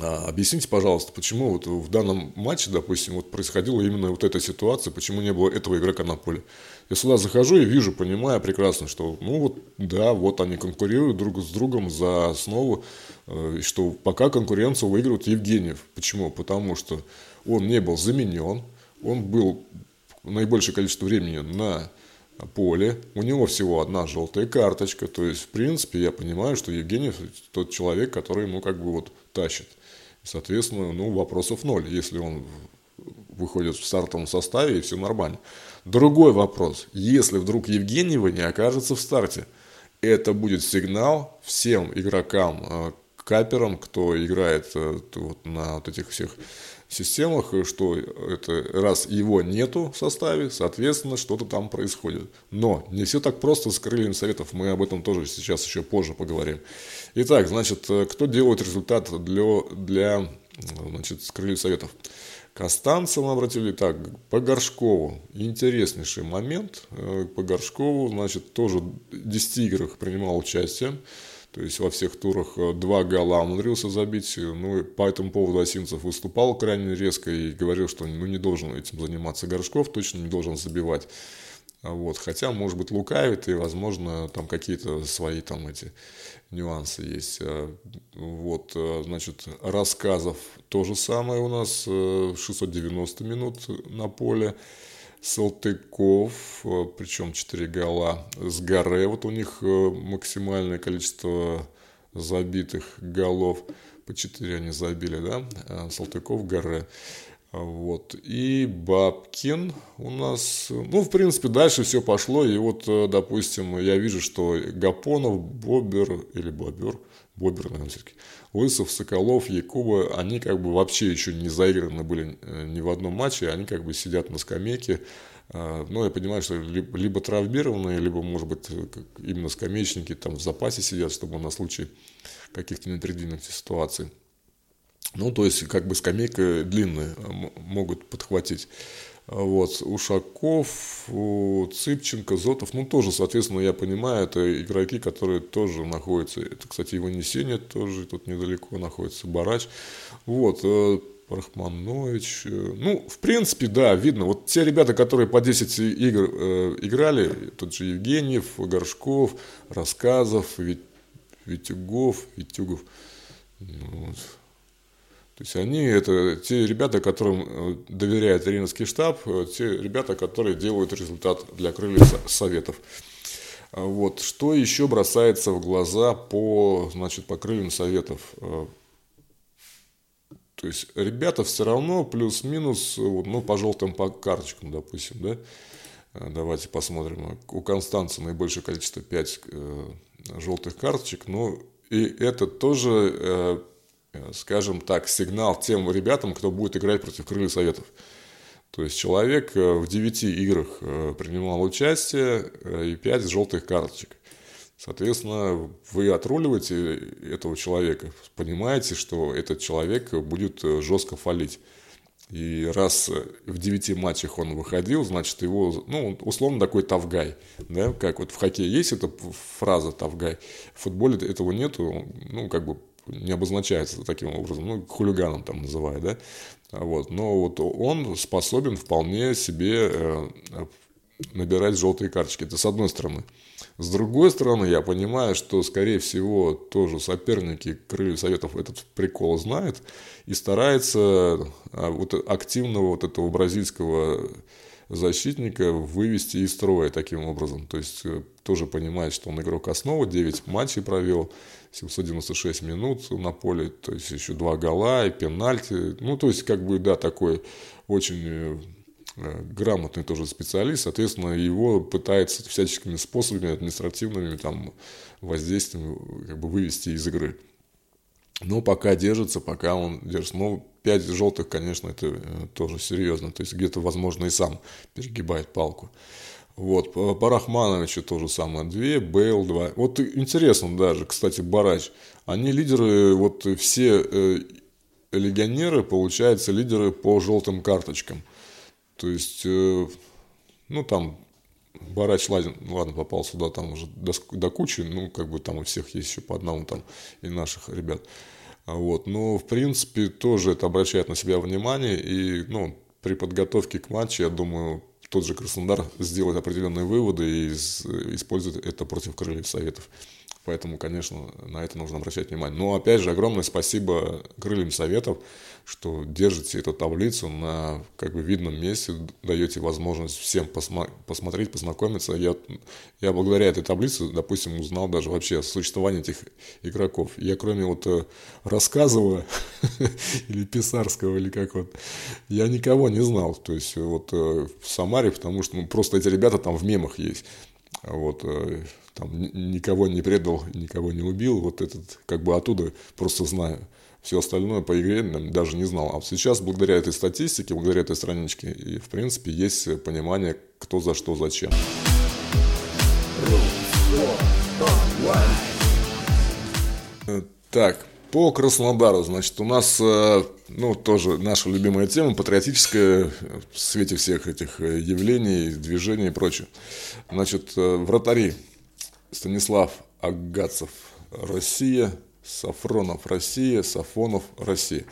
объясните, пожалуйста, почему вот в данном матче, допустим, вот происходила именно вот эта ситуация, почему не было этого игрока на поле. Я сюда захожу и вижу, понимаю прекрасно, что, ну вот, да, вот они конкурируют друг с другом за основу, э, и что пока конкуренцию выигрывает Евгеньев. Почему? Потому что он не был заменен, он был наибольшее количество времени на поле, у него всего одна желтая карточка, то есть, в принципе, я понимаю, что Евгений тот человек, который, ну, как бы вот тащит. Соответственно, ну, вопросов ноль, если он выходит в стартовом составе, и все нормально. Другой вопрос. Если вдруг Евгеньева не окажется в старте, это будет сигнал всем игрокам, э, каперам, кто играет э, вот на вот этих всех системах, что это раз его нету в составе, соответственно, что-то там происходит. Но не все так просто с крыльями советов, мы об этом тоже сейчас еще позже поговорим. Итак, значит, э, кто делает результат для, для значит, крыльев советов? Костанцев мы обратили так, по Горшкову. Интереснейший момент. Э, по Горшкову, значит, тоже в 10 играх принимал участие. То есть во всех турах э, два гола умудрился забить. Ну, по этому поводу Осинцев выступал крайне резко и говорил, что ну, не должен этим заниматься Горшков, точно не должен забивать. Вот. Хотя, может быть, лукавит, и, возможно, там какие-то свои там эти нюансы есть. Э, вот, э, значит, рассказов то же самое у нас, 690 минут на поле. Салтыков, э, причем 4 гола. С Гаре, вот у них э, максимальное количество забитых голов. По 4 они забили, да? А Салтыков, Гаре. Вот. И Бабкин у нас... Ну, в принципе, дальше все пошло. И вот, э, допустим, я вижу, что Гапонов, Бобер или Бобер, Бобер, наверное, все-таки, Лысов, Соколов, Якуба, они как бы вообще еще не заиграны были э, ни в одном матче, они как бы сидят на скамейке, э, но я понимаю, что либо травмированные, либо, может быть, именно скамеечники там в запасе сидят, чтобы на случай каких-то непредвиденных ситуаций. Ну, то есть, как бы скамейка длинная, могут подхватить. Вот, Ушаков, Цыпченко, Зотов, ну тоже, соответственно, я понимаю, это игроки, которые тоже находятся, это, кстати, его Несения тоже тут недалеко находится, Барач, вот, э, Рахманович, э, ну, в принципе, да, видно, вот те ребята, которые по 10 игр э, играли, тот же Евгеньев, Горшков, Рассказов, Витюгов, Витюгов, ну, вот, то есть они это те ребята, которым э, доверяет Ренинский штаб, э, те ребята, которые делают результат для крыльев советов. А вот. Что еще бросается в глаза по, значит, по крыльям советов? Э, то есть ребята все равно плюс-минус, ну, по желтым по карточкам, допустим, да? Давайте посмотрим. У Констанца наибольшее количество 5 желтых карточек, но и это тоже скажем так, сигнал тем ребятам, кто будет играть против крыльев советов. То есть человек э, в 9 играх э, принимал участие и 5 желтых карточек. Соответственно, вы отруливаете этого человека, понимаете, что этот человек будет жестко фалить. И раз в девяти матчах он выходил, значит, его, ну, условно такой тавгай, да, как вот в хоккее есть эта фраза тавгай, в футболе этого нету, ну, как бы не обозначается таким образом, ну, хулиганом там называют, да, вот, но вот он способен вполне себе э, набирать желтые карточки, это с одной стороны. С другой стороны, я понимаю, что, скорее всего, тоже соперники Крыльев Советов этот прикол знают и старается а, вот активного вот этого бразильского защитника вывести из строя таким образом. То есть э, тоже понимает, что он игрок основы, 9 матчей провел, 796 минут на поле, то есть еще два гола и пенальти. Ну, то есть, как бы, да, такой очень э, Э, грамотный тоже специалист, соответственно, его пытается всяческими способами, административными там, воздействием как бы вывести из игры. Но пока держится, пока он держится. Но 5 желтых, конечно, это э, тоже серьезно. То есть где-то, возможно, и сам перегибает палку. Вот, по, Рахмановичу тоже самое, 2, Бейл 2. Вот интересно даже, кстати, Барач. Они лидеры, вот все э, легионеры, получается, лидеры по желтым карточкам. То есть, э, ну, там, Барач, ладно, ладно, попал сюда, там уже до, до кучи, ну, как бы там у всех есть еще по одному там и наших ребят. А вот, но, в принципе, тоже это обращает на себя внимание, и, ну, при подготовке к матчу, я думаю, тот же Краснодар сделает определенные выводы и использует это против крыльев Советов. Поэтому, конечно, на это нужно обращать внимание. Но, опять же, огромное спасибо крыльям Советов, что держите эту таблицу на как бы видном месте, даете возможность всем посма- посмотреть, познакомиться. Я, я благодаря этой таблице, допустим, узнал даже вообще о существовании этих игроков. Я кроме вот э, рассказывая или писарского, или как вот, я никого не знал. То есть вот э, в Самаре, потому что ну, просто эти ребята там в мемах есть. Вот, э, там никого не предал, никого не убил, вот этот, как бы оттуда просто знаю. Все остальное по игре даже не знал. А сейчас, благодаря этой статистике, благодаря этой страничке, и, в принципе, есть понимание, кто за что, зачем. Так, по Краснодару, значит, у нас, э, ну, тоже наша любимая тема, патриотическая, в свете всех этих э, явлений, движений и прочее. Значит, э, вратари Станислав Агацев, Россия, Сафронов, Россия, Сафонов, Россия.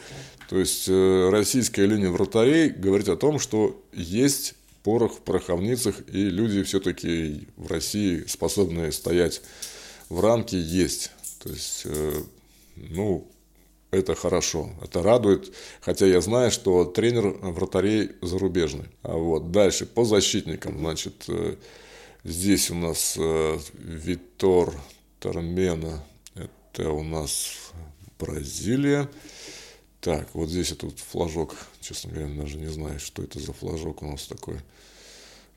То есть э, российская линия вратарей говорит о том, что есть порох в пороховницах, и люди все-таки в России способны стоять в рамке, есть. То есть, э, ну, это хорошо, это радует, хотя я знаю, что тренер вратарей зарубежный. А вот дальше по защитникам, значит, э, Здесь у нас э, Витор Тормена, это у нас Бразилия. Так, вот здесь этот флажок, честно говоря, даже не знаю, что это за флажок у нас такой.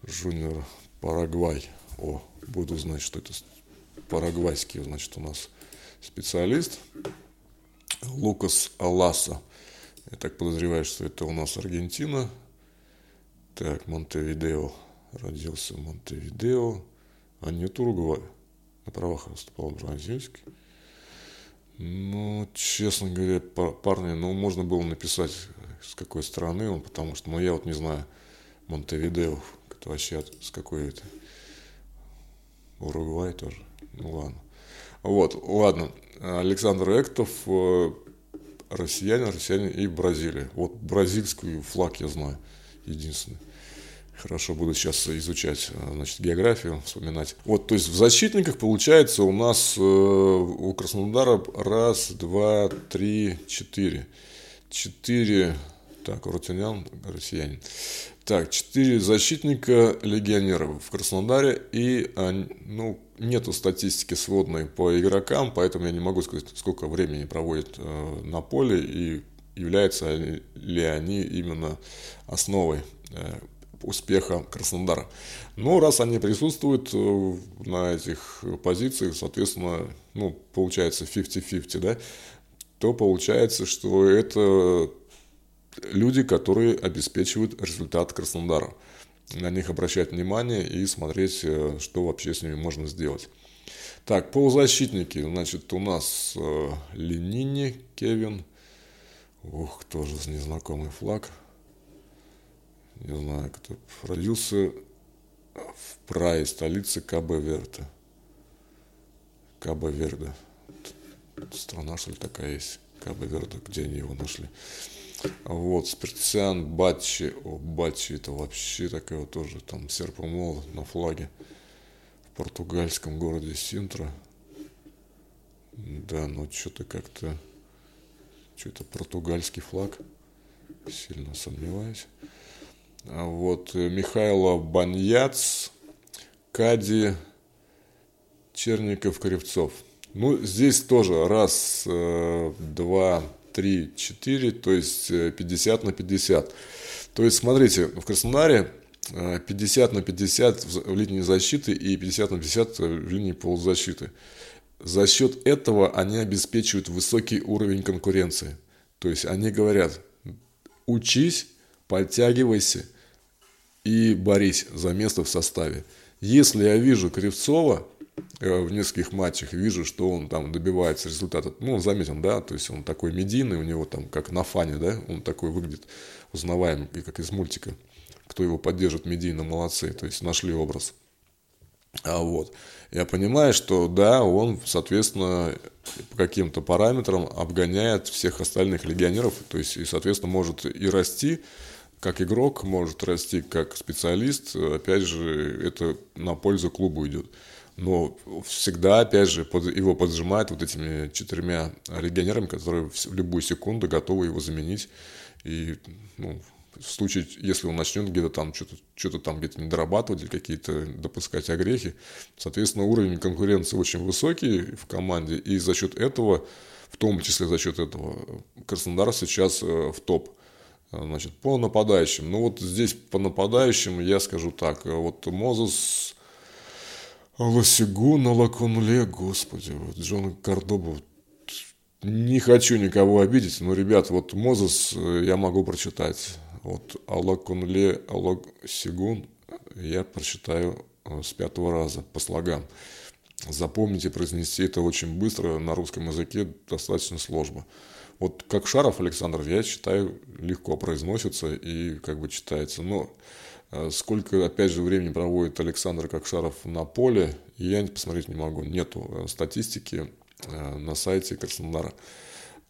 Жуниор Парагвай. О, буду знать, что это парагвайский, значит, у нас специалист. Лукас Аласа. Я так подозреваю, что это у нас Аргентина. Так, Монтевидео родился в Монтевидео, а нет Уругвая. На правах выступал бразильский. Ну, честно говоря, парни, ну, можно было написать, с какой стороны он, потому что, ну, я вот не знаю, Монтевидео, это вообще с какой это, Уругвай тоже, ну, ладно. Вот, ладно, Александр Эктов, э, россиянин, россиянин и Бразилия. Вот бразильский флаг я знаю, единственный. Хорошо буду сейчас изучать значит, географию, вспоминать. Вот, то есть в защитниках получается у нас э, у Краснодара раз, два, три, четыре. Четыре, так, Рутинян, россиянин. Так, четыре защитника легионеров в Краснодаре, и ну, нету статистики сводной по игрокам, поэтому я не могу сказать, сколько времени проводят э, на поле и являются ли они именно основой э, успеха Краснодара. Но раз они присутствуют э, на этих позициях, соответственно, ну, получается 50-50, да, то получается, что это люди, которые обеспечивают результат Краснодара. На них обращать внимание и смотреть, э, что вообще с ними можно сделать. Так, полузащитники. Значит, у нас э, Ленини, Кевин. Ух, тоже незнакомый флаг. Не знаю, кто родился в Прае, столице Кабо Верде. Кабо Верде. Страна, что ли, такая есть? Кабо Верде, где они его нашли? Вот, Спиртсиан, Батчи. О, Батчи, это вообще такая вот тоже, там, серп на флаге. В португальском городе Синтра. Да, ну, что-то как-то... Что-то португальский флаг. Сильно сомневаюсь. А вот э, Михайло Баньяц, Кади, Черников, Кривцов. Ну, здесь тоже раз, э, два, три, четыре, то есть 50 э, на 50. То есть, смотрите, в Краснодаре 50 на 50 в линии защиты и 50 на 50 в линии полузащиты. За счет этого они обеспечивают высокий уровень конкуренции. То есть они говорят, учись, подтягивайся, и борись за место в составе. Если я вижу Кривцова э, в нескольких матчах, вижу, что он там добивается результата, ну, заметен, да, то есть он такой медийный, у него там, как на фане, да, он такой выглядит узнаваемый, как из мультика. Кто его поддержит медийно, молодцы, то есть нашли образ. А вот, я понимаю, что да, он, соответственно, по каким-то параметрам обгоняет всех остальных легионеров, то есть, и, соответственно, может и расти, как игрок, может расти как специалист, опять же, это на пользу клубу идет. Но всегда, опять же, под, его поджимают вот этими четырьмя легионерами, которые в любую секунду готовы его заменить. И ну, в случае, если он начнет где-то там что-то что там где-то не дорабатывать или какие-то допускать огрехи, соответственно, уровень конкуренции очень высокий в команде, и за счет этого, в том числе за счет этого, Краснодар сейчас э, в топ. Значит, по нападающим. Ну вот здесь по нападающим я скажу так. Вот Мозес, Лосигуна, Лаконле, господи, вот Джон Кордоба. Не хочу никого обидеть, но, ребят, вот Мозес э, я могу прочитать. Вот Аллакунле, Аллаксигун я прочитаю э, с пятого раза по слогам. Запомните, произнести это очень быстро на русском языке достаточно сложно. Вот как Шаров Александр, я считаю, легко произносится и как бы читается. Но э, сколько, опять же, времени проводит Александр Кокшаров на поле, я посмотреть не могу. Нету э, статистики э, на сайте Краснодара.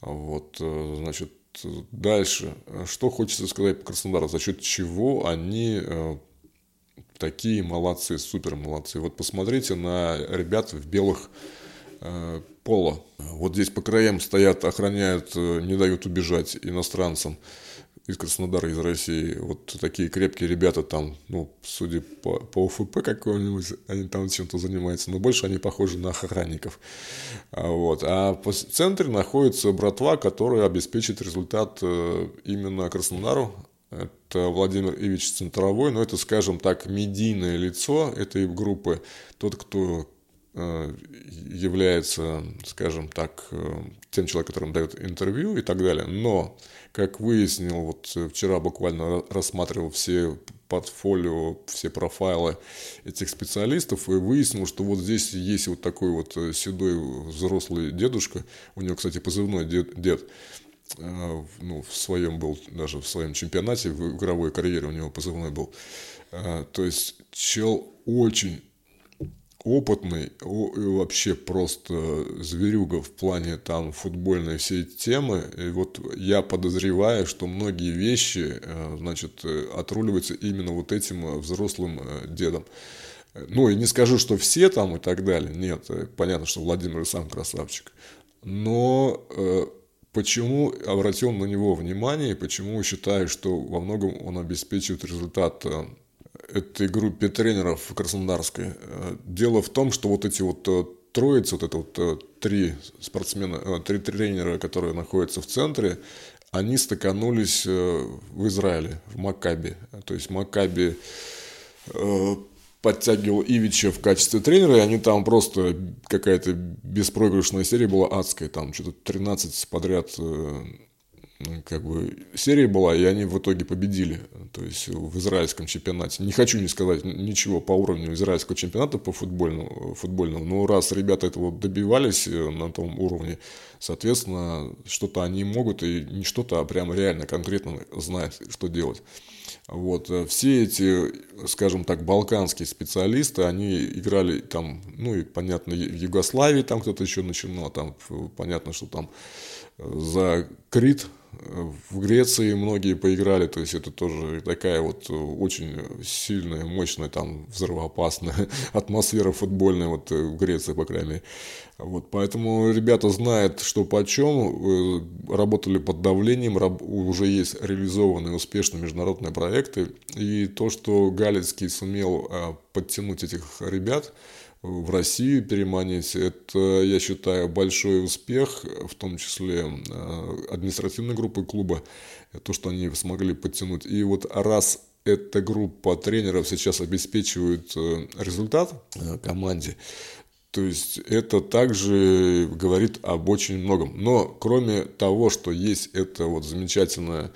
Вот, значит, дальше. Что хочется сказать по Краснодару? За счет чего они такие молодцы, супер молодцы. Вот посмотрите на ребят в белых пола. Вот здесь по краям стоят, охраняют, э, не дают убежать иностранцам из Краснодара, из России. Вот такие крепкие ребята там, ну, судя по, по УФП какого-нибудь, они там чем-то занимаются, но больше они похожи на охранников. А вот. А в центре находится братва, которая обеспечит результат э, именно Краснодару. Это Владимир Ивич Центровой, но это, скажем так, медийное лицо этой группы, тот, кто Э, является, скажем так, э, тем человеком, которым дает интервью и так далее. Но, как выяснил, вот вчера буквально рассматривал все портфолио, все профайлы этих специалистов и выяснил, что вот здесь есть вот такой вот э, седой взрослый дедушка, у него, кстати, позывной дед, дед ну, в своем был, даже в своем чемпионате, в игровой карьере у него позывной был. То есть чел очень опытный, вообще просто зверюга в плане там футбольной всей темы. И вот я подозреваю, что многие вещи, э, значит, э, отруливаются именно вот этим э, взрослым дедом. Ну, и не скажу, что все там и так далее. Нет, понятно, что Владимир и сам красавчик. Но почему обратил на него внимание и почему считаю, что во многом он обеспечивает результат этой группе тренеров краснодарской. Э, дело в том, что вот эти вот э, троицы, вот это вот э, три спортсмена, три тренера, которые находятся в центре, они стыканулись в Израиле, в Макаби. То есть Макаби подтягивал Ивича в качестве тренера, и они там просто какая-то беспроигрышная серия была адская, там что-то 13 подряд как бы серия была, и они в итоге победили. То есть в израильском чемпионате. Не хочу не сказать ничего по уровню израильского чемпионата по футбольному, футбольному но раз ребята этого добивались э, на том уровне, соответственно, что-то они могут, и не что-то, а прямо реально конкретно знают, что делать. Вот. Э, все эти, скажем так, балканские специалисты, они играли там, ну и понятно, в Югославии там кто-то еще начинал, там понятно, что там за Крит в Греции многие поиграли, то есть это тоже такая вот очень сильная, мощная, там взрывоопасная атмосфера футбольная вот в Греции, по крайней мере. Вот, поэтому ребята знают, что почем, э, работали под давлением, уже есть реализованные успешные международные проекты, и то, что Галицкий сумел э, подтянуть этих ребят, в Россию переманить. Это, я считаю, большой успех, в том числе э, административной группы клуба, то, что они смогли подтянуть. И вот раз эта группа тренеров сейчас обеспечивает э, результат э, команде, то есть это также говорит об очень многом. Но кроме того, что есть это вот замечательная Э,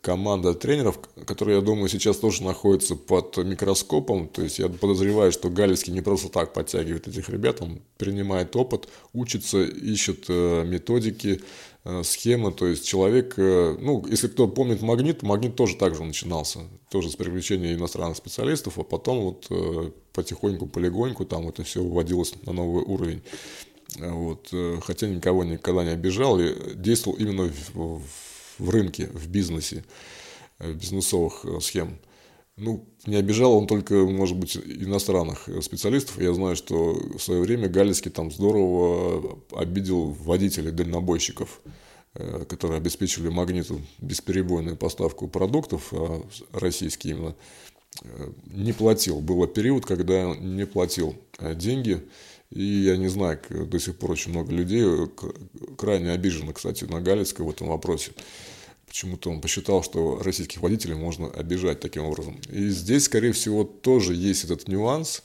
команда тренеров, которая, я думаю, сейчас тоже находится под микроскопом. То есть я подозреваю, что Галицкий не просто так подтягивает этих ребят, он принимает опыт, учится, ищет э, методики, э, схемы. То есть человек, ну, если кто помнит Магнит, Магнит тоже так же начинался, тоже с привлечения иностранных специалистов, а потом вот потихоньку, полегоньку там это все выводилось на новый уровень. Вот. Хотя никого никогда не обижал и действовал именно в в рынке, в бизнесе, э, бизнесовых э, схем. Ну, не обижал он только, может быть, иностранных специалистов. Я знаю, что в свое время Галицкий там здорово обидел водителей, дальнобойщиков, э, которые обеспечивали магниту бесперебойную поставку продуктов, а российские именно, не платил. Был период, когда не платил деньги. И я не знаю, до сих пор очень много людей крайне обижено, кстати, на Галицкого в этом вопросе. Почему-то он посчитал, что российских водителей можно обижать таким образом. И здесь, скорее всего, тоже есть этот нюанс.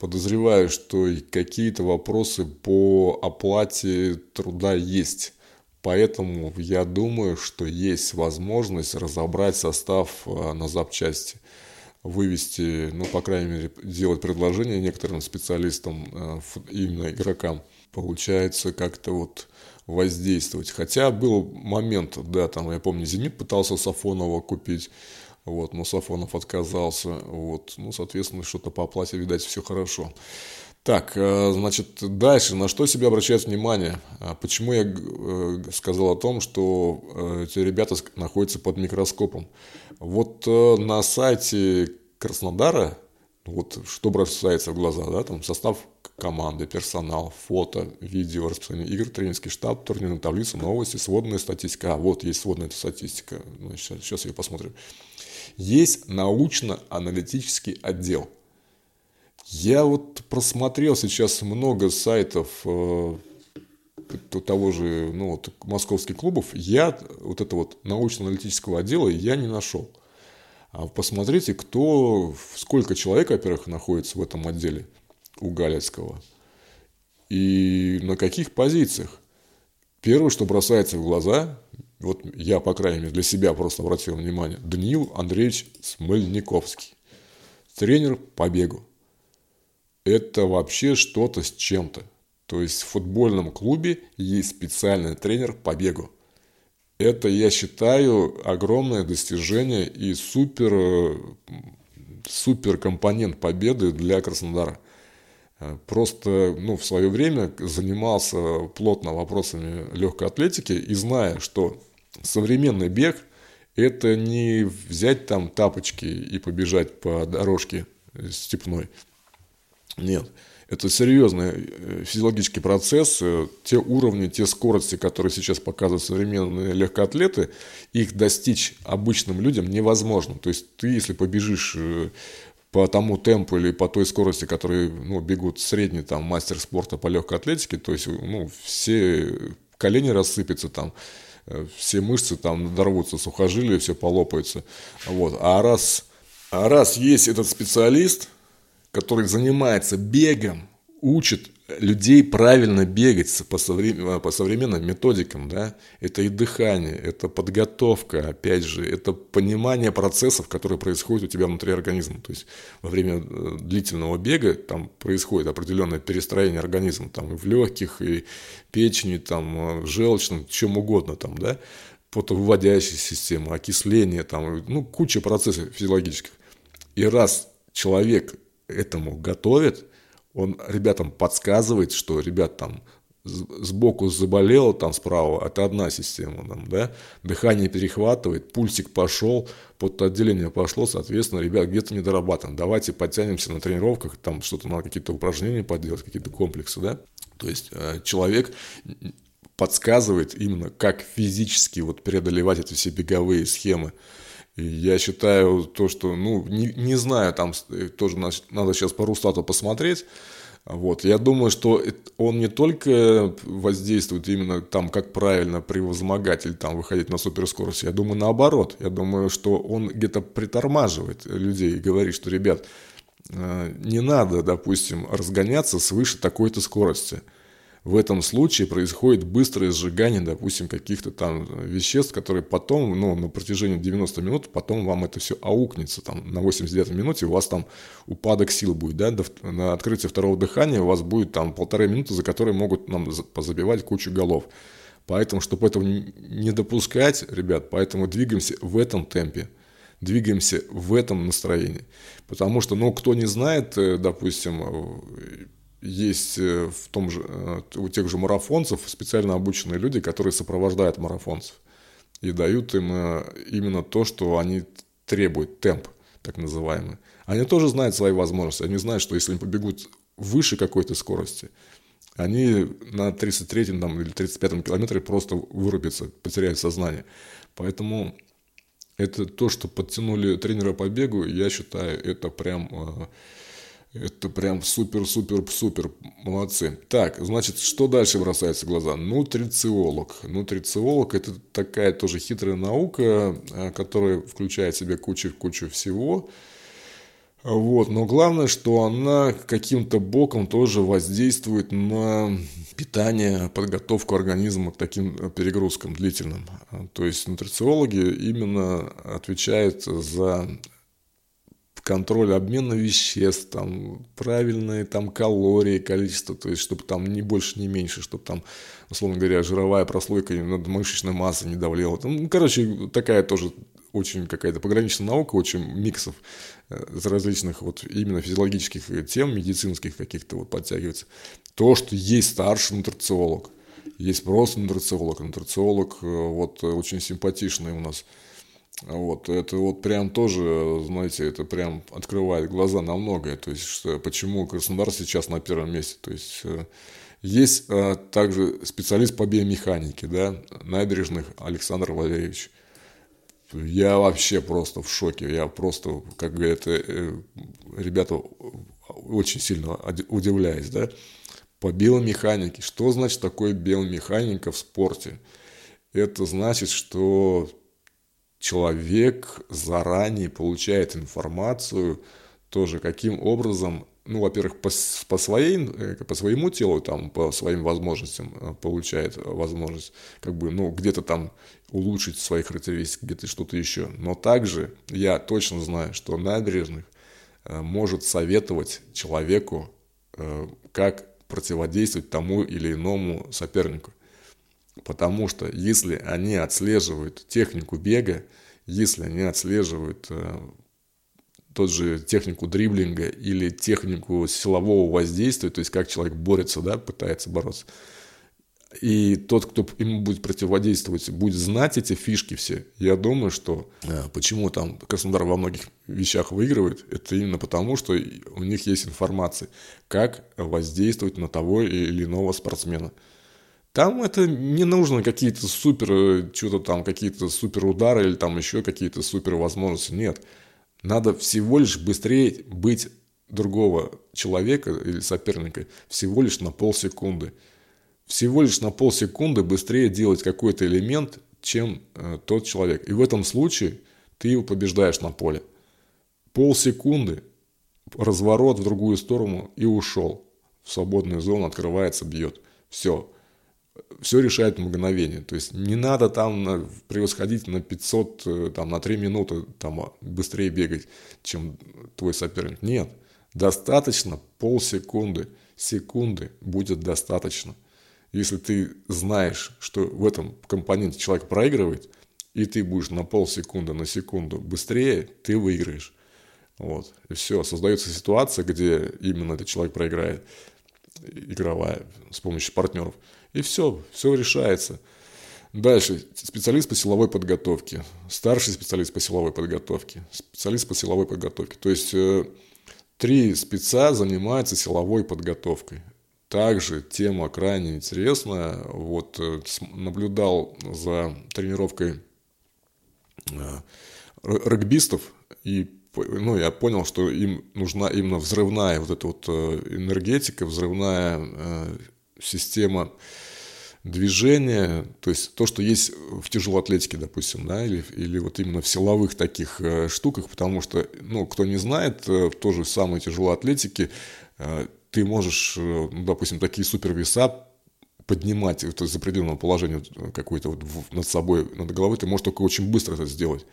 Подозреваю, что и какие-то вопросы по оплате труда есть. Поэтому я думаю, что есть возможность разобрать состав а, на запчасти вывести, ну, по крайней мере, делать предложение некоторым специалистам, а, именно игрокам, получается как-то вот воздействовать. Хотя был момент, да, там, я помню, «Зенит» пытался Сафонова купить, вот, но Сафонов отказался, вот, ну, соответственно, что-то по оплате, видать, все хорошо. Так, э, значит, дальше, на что себе обращают внимание? А почему я э, сказал о том, что э, эти ребята находятся под микроскопом? Вот на сайте Краснодара, вот что бросается в глаза, да, там состав команды, персонал, фото, видео, расписание игр, тренерский штаб, турнирная таблица, новости, сводная статистика. А, вот есть сводная статистика. Ну, сейчас, сейчас ее посмотрим. Есть научно-аналитический отдел. Я вот просмотрел сейчас много сайтов э, того же, ну, вот, московских клубов. Я вот этого вот научно-аналитического отдела я не нашел. А посмотрите, кто, сколько человек, во-первых, находится в этом отделе у Галецкого. И на каких позициях? Первое, что бросается в глаза, вот я, по крайней мере, для себя просто обратил внимание, Даниил Андреевич Смольниковский. Тренер по бегу. Это вообще что-то с чем-то. То есть в футбольном клубе есть специальный тренер по бегу. Это, я считаю, огромное достижение и супер, супер компонент победы для Краснодара. Э, просто ну, в свое время занимался плотно вопросами легкой атлетики и зная, что современный бег – это не взять там тапочки и побежать по дорожке степной. Нет, это серьезный э, физиологический процесс. Э, те уровни, те скорости, которые сейчас показывают современные легкоатлеты, их достичь обычным людям невозможно. То есть ты, если побежишь по тому темпу или по той скорости, которые ну, бегут средний там, мастер спорта по легкой атлетике, то есть ну, все колени рассыпятся там, э, все мышцы там надорвутся, сухожилия, все полопаются. Вот. А, раз, а раз есть этот специалист, который занимается бегом, учит людей правильно бегать по, современ, по современным методикам, да, это и дыхание, это подготовка, опять же, это понимание процессов, которые происходят у тебя внутри организма. То есть во время э, длительного бега там происходит определенное перестроение организма, там и в легких, и печени, там, в желчном, чем угодно там, да, потовыводящая система, окисление, там, ну, куча процессов физиологических. И раз человек этому готовит – он ребятам подсказывает, что ребят там сбоку заболело, там справа, это одна система, там, да, дыхание перехватывает, пульсик пошел, потоотделение пошло, соответственно, ребят, где-то не дорабатываем, давайте подтянемся на тренировках, там что-то надо какие-то упражнения поделать, какие-то комплексы, да, то есть э, человек подсказывает именно, как физически вот преодолевать эти все беговые схемы, я считаю то, что, ну, не, не знаю, там э, тоже надо сейчас по Рустату посмотреть. Вот, я думаю, что он не только воздействует именно там, как правильно превозмогать или там выходить на суперскорость, я думаю, наоборот. Я думаю, что он где-то притормаживает людей и говорит, что, ребят, э, не надо, допустим, разгоняться свыше такой-то скорости – в этом случае происходит быстрое сжигание, допустим, каких-то там веществ, которые потом, ну, на протяжении 90 минут, потом вам это все аукнется, там, на 89 минуте у вас там упадок сил будет, да, на открытие второго дыхания у вас будет там полторы минуты, за которые могут нам позабивать кучу голов. Поэтому, чтобы этого не допускать, ребят, поэтому двигаемся в этом темпе, двигаемся в этом настроении. Потому что, ну, кто не знает, э, допустим, есть э, в том же, э, у тех же марафонцев специально обученные люди, которые сопровождают марафонцев и дают им э, именно то, что они требуют, темп так называемый. Они тоже знают свои возможности, они знают, что если они побегут выше какой-то скорости, они на 33 там, или 35 километре просто вырубятся, потеряют сознание. Поэтому это то, что подтянули тренера по бегу, я считаю, это прям это прям супер-супер-супер. Молодцы. Так, значит, что дальше бросается в глаза? Нутрициолог. Нутрициолог – это такая тоже хитрая наука, э, которая включает в себя кучу-кучу всего. Вот. Но главное, что она каким-то боком тоже воздействует на питание, подготовку организма к таким перегрузкам длительным. То есть нутрициологи именно отвечают за контроль обмена веществ, там, правильные там калории, количество, то есть, чтобы там не больше, не меньше, чтобы там, условно говоря, жировая прослойка над мышечной массой не давлела. Там, ну, короче, такая тоже очень какая-то пограничная наука, очень миксов э, из различных вот именно физиологических тем, медицинских каких-то вот подтягивается. То, что есть старший нутрициолог, есть просто нутрициолог. Нутрициолог э, вот очень симпатичный у нас – вот, это вот прям тоже, знаете, это прям открывает глаза на многое. То есть, что, почему Краснодар сейчас на первом месте. То есть, э, есть а, также специалист по биомеханике, да, набережных Александр Валерьевич. Я вообще просто в шоке. Я просто, как говорят, э, ребята очень сильно удивляюсь, да. По биомеханике. Что значит такое биомеханика в спорте? Это значит, что человек заранее получает информацию тоже, каким образом, ну, во-первых, по, по, своей, э, по своему телу, там, по своим возможностям э, получает возможность, как бы, ну, где-то там улучшить свои характеристики, где-то что-то еще. Но также я точно знаю, что набережных э, может советовать человеку, как противодействовать тому или иному сопернику. Потому что если они отслеживают технику бега, если они отслеживают э, тот же технику дриблинга или технику силового воздействия, то есть как человек борется, да, пытается бороться, и тот, кто ему будет противодействовать, будет знать эти фишки все, я думаю, что э, почему там Краснодар во многих вещах выигрывает, это именно потому, что у них есть информация, как воздействовать на того или иного спортсмена. Там это не нужно какие-то супер, э, что-то там, какие-то супер удары или там еще какие-то супер возможности. Нет. Надо всего лишь быстрее быть другого человека или соперника всего лишь на полсекунды. Всего лишь на полсекунды быстрее делать какой-то элемент, чем э, тот человек. И в этом случае ты его побеждаешь на поле. Полсекунды, разворот в другую сторону и ушел. в свободную зону, открывается, бьет. Все. Все решает мгновение. То есть не надо там превосходить на 500, э, там, на 3 минуты там, а, быстрее бегать, чем твой соперник. Нет. Достаточно полсекунды, секунды будет достаточно. Если ты знаешь, что в этом компоненте человек проигрывает, и ты будешь на полсекунды, на секунду быстрее, ты выиграешь. Вот. И все. Создается ситуация, где именно этот человек проиграет, игровая, с помощью партнеров. И все, все решается. Дальше. Специалист по силовой подготовке. Старший специалист по силовой подготовке. Специалист по силовой подготовке. То есть, э, три спеца занимаются силовой подготовкой. Также тема крайне интересная. Вот э, наблюдал за тренировкой э, регбистов и ну, я понял, что им нужна именно взрывная вот эта вот энергетика, взрывная система движения, то есть то, что есть в тяжелой атлетике, допустим, да, или, или вот именно в силовых таких э, штуках, потому что, ну, кто не знает, в той же самой тяжелой атлетике ты можешь, ну, допустим, такие супервеса поднимать вот из определенного положения какое-то вот над собой, над головой, ты можешь только очень быстро это сделать.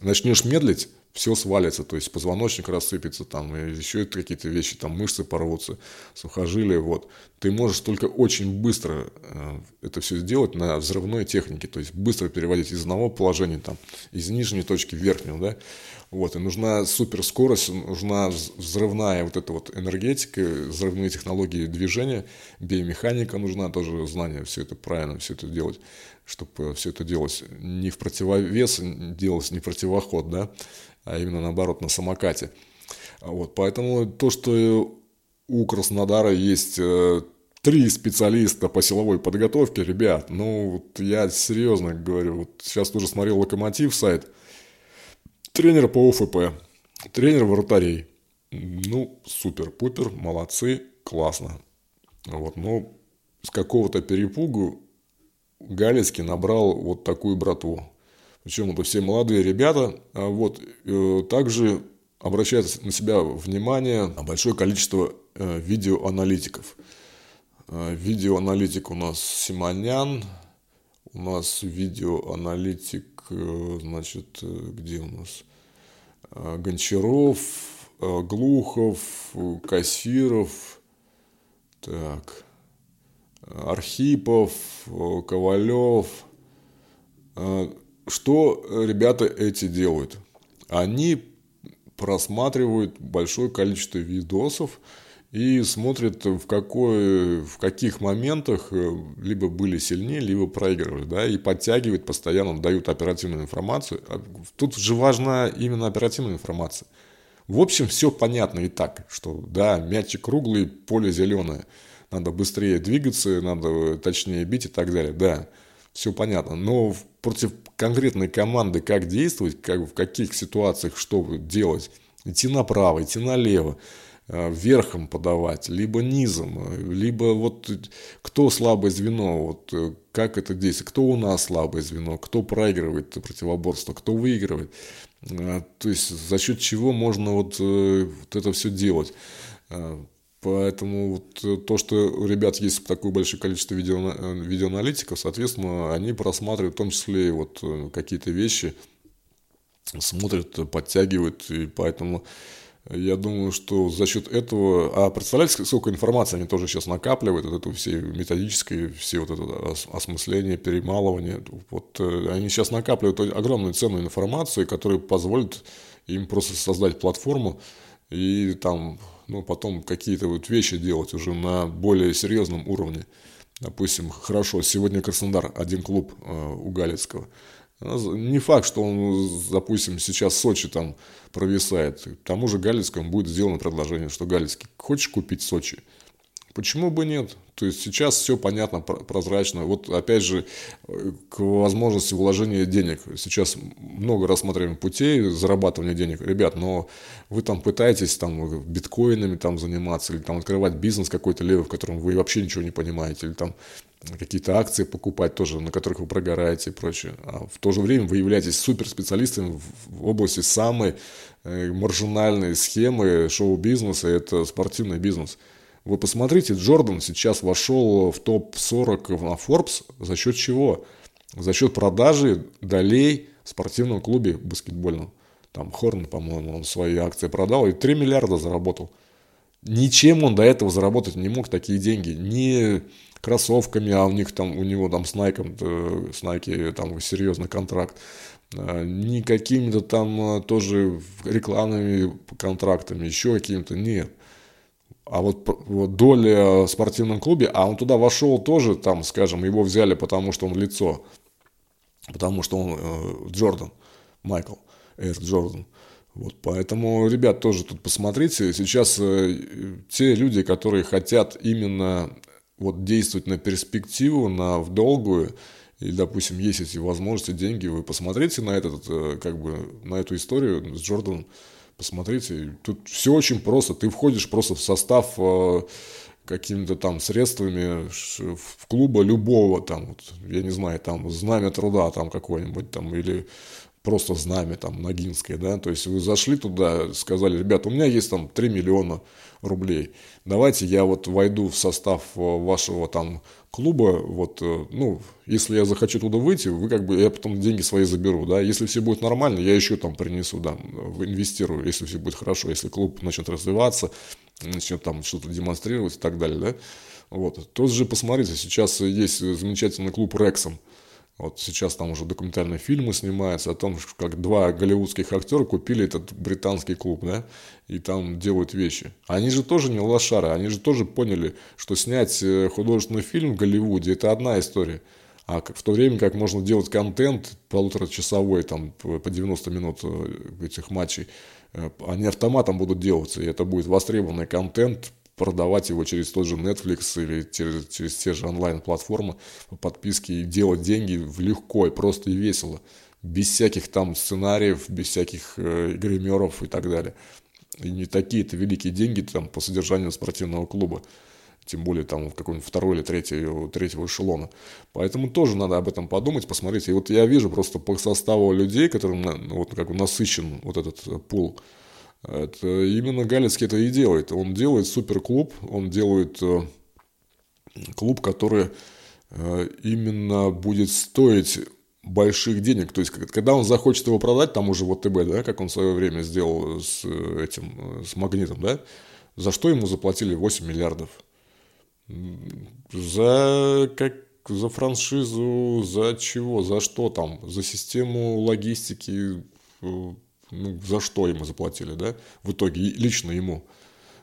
Начнешь медлить, все свалится, то есть позвоночник рассыпется, там, и еще какие-то вещи, там, мышцы порвутся, сухожилия, вот. Ты можешь только очень быстро э, это все сделать на взрывной технике, то есть быстро переводить из одного положения, там, из нижней точки в верхнюю, да, вот, и нужна суперскорость, нужна взрывная вот эта вот энергетика, взрывные технологии движения, биомеханика нужна, тоже знание, все это правильно, все это делать, чтобы все это делалось не в противовес, делалось не в противоход, да, а именно наоборот на самокате. Вот, поэтому то, что у Краснодара есть э, три специалиста по силовой подготовке, ребят, ну вот я серьезно говорю, вот сейчас тоже смотрел Локомотив сайт, тренер по ОФП, тренер вратарей, ну супер-пупер, молодцы, классно. Вот, но с какого-то перепугу Галицкий набрал вот такую братву. Причем это все молодые ребята. А вот, э, также обращает на себя внимание большое количество э, видеоаналитиков. Э, видеоаналитик у нас Симонян, у нас видеоаналитик, значит, где у нас? Гончаров, Глухов, Кассиров, так, Архипов, Ковалев, что э, ребята эти делают? Они просматривают большое количество видосов и смотрят, в, какой, в каких моментах э, либо были сильнее, либо проигрывали, да, и подтягивают постоянно, дают оперативную информацию. А тут же важна именно оперативная информация. В общем, все понятно и так, что да, мячик круглый, поле зеленое, надо быстрее двигаться, надо точнее бить и так далее, да все понятно. Но против конкретной команды как действовать, как, в каких ситуациях что делать, идти направо, идти налево, э, верхом подавать, либо низом, э, либо вот кто слабое звено, вот э, как это действует, кто у нас слабое звено, кто проигрывает противоборство, кто выигрывает, то есть за счет чего можно вот, вот это все делать. Поэтому вот э, то, что у ребят есть такое большое количество видео, э, видеоаналитиков, соответственно, они просматривают в том числе и вот э, какие-то вещи, смотрят, подтягивают, и поэтому я думаю, что за счет этого... А представляете, сколько информации они тоже сейчас накапливают, вот это все методическое, все вот это осмысление, перемалывание. Вот они сейчас накапливают огромную ценную информацию, которая позволит им просто создать платформу и там ну, потом какие-то вот вещи делать уже на более серьезном уровне. Допустим, хорошо, сегодня Краснодар, один клуб э, у Галицкого. Не факт, что он, допустим, сейчас Сочи там провисает. К тому же Галицкому будет сделано предложение, что Галицкий, хочешь купить Сочи? Почему бы нет? То есть сейчас все понятно, прозрачно. Вот опять же, э, к возможности вложения денег. Сейчас много рассматриваем путей зарабатывания денег. Ребят, но вы там пытаетесь там биткоинами там заниматься, или там открывать бизнес какой-то левый, в котором вы вообще ничего не понимаете, или там какие-то акции покупать тоже, на которых вы прогораете и прочее. А в то же время вы являетесь суперспециалистом в области самой э, маржинальной схемы шоу-бизнеса, это спортивный бизнес – Вы посмотрите, Джордан сейчас вошел в топ-40 на Forbes за счет чего? За счет продажи долей в спортивном клубе баскетбольном. Там Хорн, по-моему, он свои акции продал и 3 миллиарда заработал. Ничем он до этого заработать не мог такие деньги. Ни кроссовками, а у них там, у него там с Nike, э, с Nike там серьезный контракт. А, ни какими-то там э, тоже рекламными контрактами, еще какими-то, нет. А вот, вот доля в спортивном клубе, а он туда вошел тоже, там, скажем, его взяли, потому что он лицо, потому что он э, Джордан, Майкл, Эйр Джордан. Вот, поэтому, ребят, тоже тут посмотрите, сейчас э, те люди, которые хотят именно вот действовать на перспективу, на в долгую, и, допустим, есть эти возможности, деньги, вы посмотрите на этот, э, как бы, на эту историю с Джорданом, Посмотрите, тут все очень просто. Ты входишь просто в состав э, какими-то там средствами в клуба любого, там, вот, я не знаю, там, знамя труда там какое-нибудь, там, или просто знамя там Ногинское, да, то есть вы зашли туда, сказали, ребята, у меня есть там 3 миллиона рублей, давайте я вот войду в состав э, вашего там клуба, вот, э, ну, если я захочу туда выйти, вы как бы, я потом деньги свои заберу, да, если все будет нормально, я еще там принесу, да, инвестирую, если все будет хорошо, если клуб начнет развиваться, начнет там что-то демонстрировать и так далее, да, вот, тоже же посмотрите, сейчас есть замечательный клуб Рексом, вот сейчас там уже документальные фильмы снимаются о том, как два голливудских актера купили этот британский клуб, да, и там делают вещи. Они же тоже не лошары, они же тоже поняли, что снять э, художественный фильм в Голливуде – это одна история. А в то время как можно делать контент полуторачасовой, там, по 90 минут э, этих матчей, э, они автоматом будут делаться, и это будет востребованный контент, продавать его через тот же Netflix или через, через те же онлайн-платформы по подписке и делать деньги легко и просто и весело. Без всяких там сценариев, без всяких э, гримеров и так далее. И не такие-то великие деньги там по содержанию спортивного клуба. Тем более там в каком-нибудь второй или третьего, третьего эшелона. Поэтому тоже надо об этом подумать, посмотреть. И вот я вижу просто по составу людей, которым ну, вот как бы насыщен вот этот э, пул это именно Галицкий это и делает. Он делает суперклуб, он делает э, клуб, который э, именно будет стоить больших денег. То есть, когда он захочет его продать, там уже вот ТБ, да, как он в свое время сделал с этим, с магнитом, да, за что ему заплатили 8 миллиардов? За как за франшизу, за чего, за что там, за систему логистики, э, ну, за что ему заплатили, да, в итоге лично ему,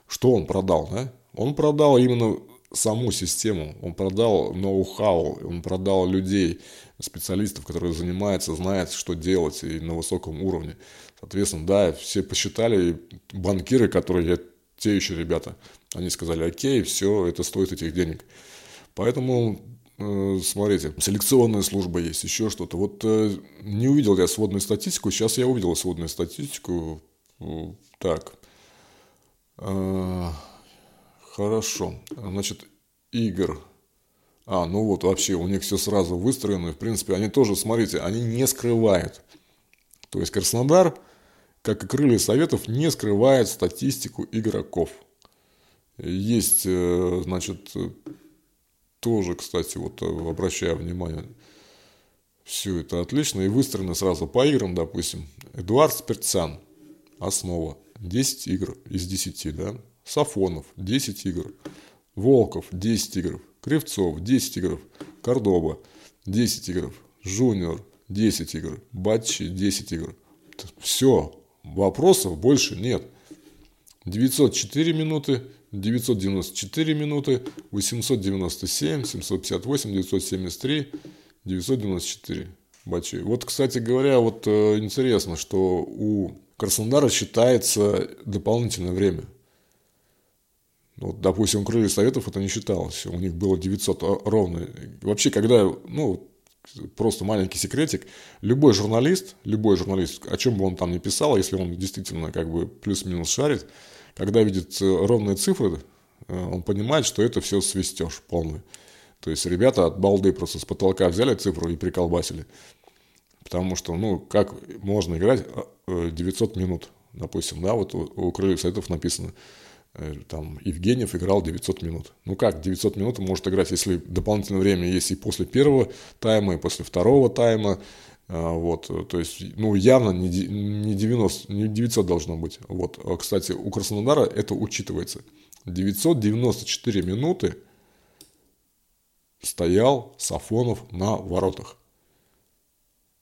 что он продал, да, он продал именно саму систему, он продал ноу-хау, он продал людей, специалистов, которые занимаются, знают, что делать и на высоком уровне. Соответственно, да, все посчитали, банкиры, которые те еще ребята, они сказали, окей, все, это стоит этих денег. Поэтому смотрите, селекционная служба есть, еще что-то. Вот э, не увидел я сводную статистику, сейчас я увидел сводную статистику. Так, э, хорошо, значит, игр. А, ну вот, вообще у них все сразу выстроено. В принципе, они тоже, смотрите, они не скрывают. То есть Краснодар, как и крылья советов, не скрывает статистику игроков. Есть, значит, тоже, кстати, вот э, обращаю внимание, все это отлично и выстроено сразу по играм, допустим. Эдуард Спиртсян, основа, 10 игр из 10, да. Сафонов, 10 игр. Волков, 10 игр. Кривцов, 10 игр. Кордоба, 10 игр. Жуниор, 10 игр. Батчи, 10 игр. Все, вопросов больше нет. 904 минуты, 994 минуты, 897, 758, 973, 994 бачей. Вот, кстати говоря, вот э, интересно, что у Краснодара считается дополнительное время. Вот, допустим, у Крылья Советов это не считалось. У них было 900 а, ровно. Вообще, когда, ну, просто маленький секретик, любой журналист, любой журналист, о чем бы он там ни писал, если он действительно как бы плюс-минус шарит, когда видит э, ровные цифры, э, он понимает, что это все свистеж полный. То есть ребята от балды просто с потолка взяли цифру и приколбасили. Потому что, ну, как можно играть 900 э, минут, допустим, да, вот у, у крыльев советов написано Э, там Евгеньев играл 900 минут. Ну как 900 минут может играть, если дополнительное время есть и после первого тайма, и после второго тайма. А, вот, то есть, ну, явно не 90, не 900 должно быть. Вот, а, кстати, у Краснодара это учитывается. 994 минуты стоял Сафонов на воротах.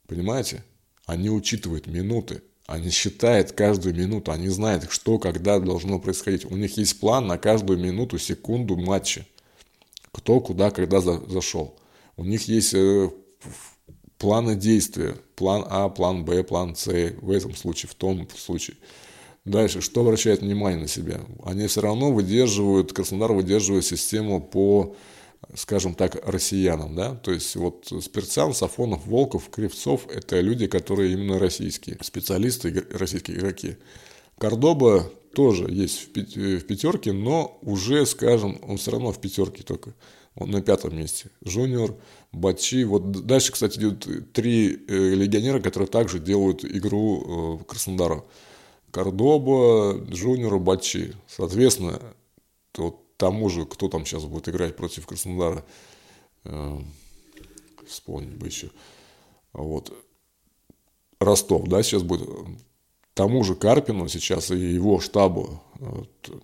Понимаете? Они учитывают минуты. Они считают каждую минуту, они знают, что, когда должно происходить. У них есть план на каждую минуту, секунду матча. Кто, куда, когда за, зашел. У них есть э, планы действия. План А, план Б, план С. В этом случае, в том случае. Дальше, что обращает внимание на себя? Они все равно выдерживают, Краснодар выдерживает систему по скажем так, россиянам, да, то есть вот Спиртян, Сафонов, Волков, Кривцов – это люди, которые именно российские, специалисты, российские игроки. Кордоба тоже есть в пятерке, но уже, скажем, он все равно в пятерке только, он на пятом месте. Жуниор, Бачи, вот дальше, кстати, идут три э, легионера, которые также делают игру э, Краснодара. Кордоба, Жуниор, Бачи. Соответственно, вот тому же, кто там сейчас будет играть против Краснодара, э, вспомнить бы еще, вот, Ростов, да, сейчас будет, тому же Карпину сейчас и его штабу,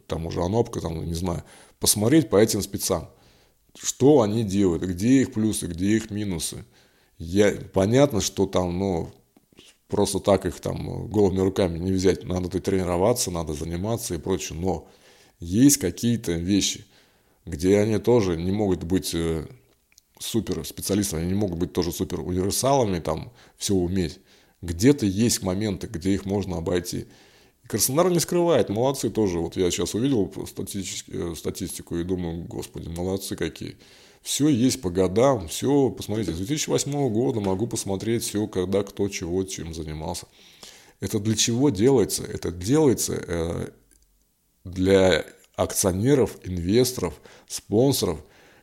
тому же Анопка, там, не знаю, посмотреть по этим спецам, что они делают, где их плюсы, где их минусы. Я, понятно, что там, ну, просто так их там голыми руками не взять. Надо тренироваться, надо заниматься и прочее. Но есть какие-то вещи, где они тоже не могут быть э, супер специалистами, они не могут быть тоже супер универсалами, там все уметь. Где-то есть моменты, где их можно обойти. Краснодар не скрывает, молодцы тоже. Вот я сейчас увидел э, статистику и думаю, господи, молодцы какие. Все есть по годам, все, посмотрите, с 2008 года могу посмотреть все, когда кто чего, чем занимался. Это для чего делается? Это делается э, для акционеров, инвесторов, спонсоров,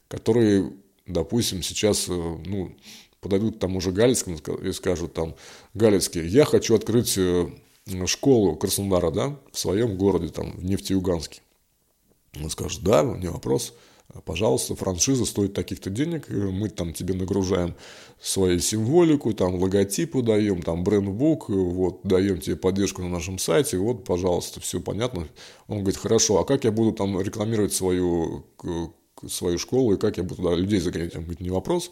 которые, допустим, сейчас, э, ну, подойдут тому же Галицкому и скажут там, Галицкий, я хочу открыть школу Краснодара, да, в своем городе, там, в Нефтеюганске. Он скажет, да, не вопрос, пожалуйста, франшиза стоит таких-то денег, мы там тебе нагружаем свою символику, там логотипы даем, там брендбук, вот, даем тебе поддержку на нашем сайте, вот, пожалуйста, все понятно. Он говорит, хорошо, а как я буду там рекламировать свою, свою школу и как я буду туда людей загонять? Он говорит, не вопрос.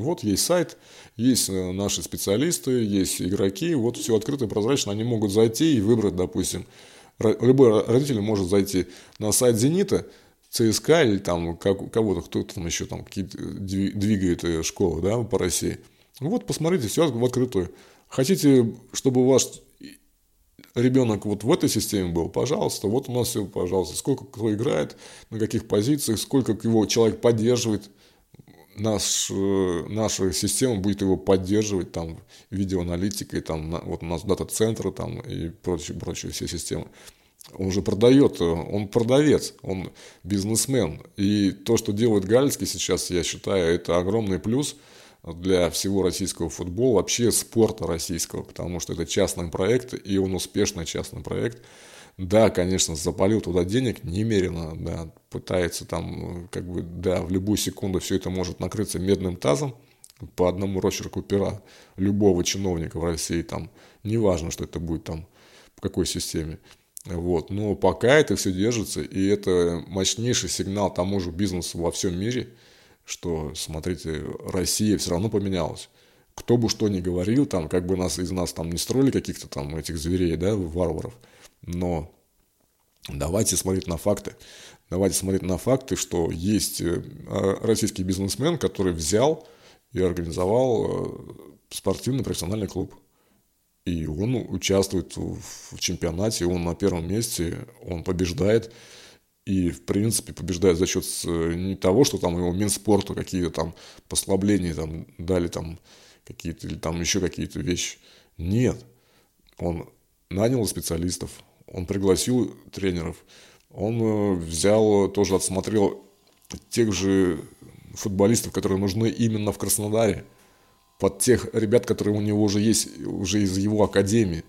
Вот есть сайт, есть э, наши специалисты, есть игроки, вот все открыто и прозрачно, они могут зайти и выбрать, допустим, любой родитель может зайти на сайт «Зенита», ЦСКА или там как, кого-то, кто-то там еще там какие-то двигает э, школы, да, по России. Вот, посмотрите, все в открытую. Хотите, чтобы у вас ребенок вот в этой системе был, пожалуйста, вот у нас все, пожалуйста, сколько кто играет, на каких позициях, сколько его человек поддерживает, наш, э, наша система будет его поддерживать, там, видеоаналитикой, там, вот у нас дата-центры, там, и прочие, прочие все системы он же продает, он продавец, он бизнесмен. И то, что делает Галицкий сейчас, я считаю, это огромный плюс для всего российского футбола, вообще спорта российского, потому что это частный проект, и он успешный частный проект. Да, конечно, запалил туда денег немерено, да, пытается там, как бы, да, в любую секунду все это может накрыться медным тазом по одному росчерку пера любого чиновника в России, там, неважно, что это будет там, в какой системе. Вот. Но пока это все держится, и это мощнейший сигнал тому же бизнесу во всем мире, что, смотрите, Россия все равно поменялась. Кто бы что ни говорил, там, как бы нас из нас там не строили каких-то там этих зверей, да, варваров, но давайте смотреть на факты. Давайте смотреть на факты, что есть э, российский бизнесмен, который взял и организовал э, спортивный профессиональный клуб. И он участвует в чемпионате, он на первом месте, он побеждает. И, в принципе, побеждает за счет не того, что там его Минспорту какие-то там послабления там дали там какие-то или там еще какие-то вещи. Нет. Он нанял специалистов, он пригласил тренеров, он э, взял, тоже отсмотрел тех же футболистов, которые нужны именно в Краснодаре – под тех ребят, которые у него уже есть, уже из его академии.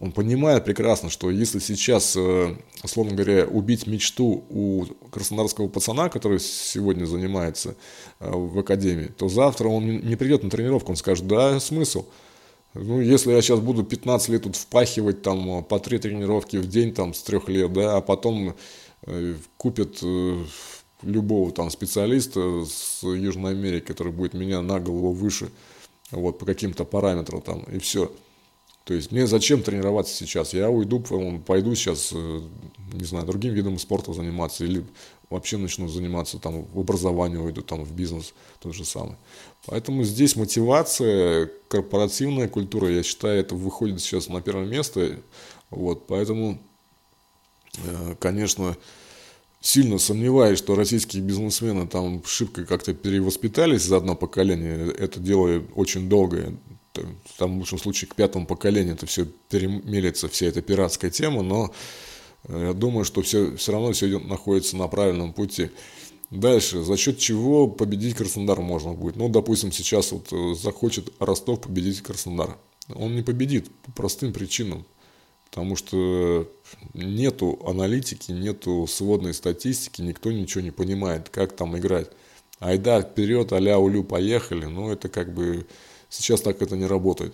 Он понимает прекрасно, что если сейчас, э, условно говоря, убить мечту у краснодарского пацана, который сегодня занимается э, в академии, то завтра он не придет на тренировку, он скажет, да, смысл. Ну, если я сейчас буду 15 лет тут впахивать там по три тренировки в день там с трех лет, да, а потом э, купят э, любого там специалиста с Южной Америки, который будет меня на голову выше, вот, по каким-то параметрам там, и все. То есть мне зачем тренироваться сейчас? Я уйду, пойду сейчас, э, не знаю, другим видом спорта заниматься или вообще начну заниматься там в образовании уйду, там в бизнес, тот же самый. Поэтому здесь мотивация, корпоративная культура, я считаю, это выходит сейчас на первое место. Вот, поэтому, э, конечно, сильно сомневаюсь, что российские бизнесмены там шибко как-то перевоспитались за одно поколение. Это дело очень долгое. Там, в лучшем случае, к пятому поколению это все перемелится, вся эта пиратская тема, но я думаю, что все, все равно все находится на правильном пути. Дальше, за счет чего победить Краснодар можно будет? Ну, допустим, сейчас вот э, захочет Ростов победить Краснодар. Он не победит по простым причинам. Потому что нету аналитики, нету сводной статистики, никто ничего не понимает, как там играть. Айда, вперед, аля, улю, поехали. Но это как бы сейчас так это не работает.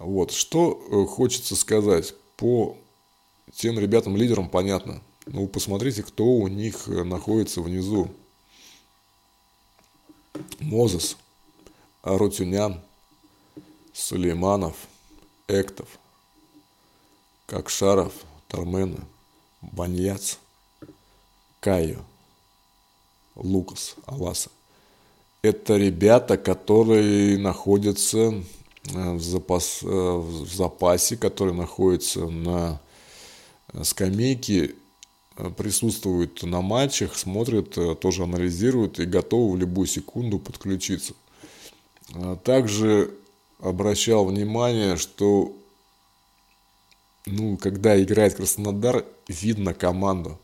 Вот, что э, хочется сказать по тем ребятам-лидерам, понятно. Ну, посмотрите, кто у них э, находится внизу. Мозес, Арутюнян, Сулейманов, Эктов – как Шаров, Тармена, Баньяц, Кайо, Лукас, Аласа. Это ребята, которые находятся э, в, запас, э, в запасе, которые находятся на скамейке, э, присутствуют на матчах, смотрят, тоже анализируют и готовы в любую секунду подключиться. Также обращал внимание, что ну, когда играет Краснодар, видно команду.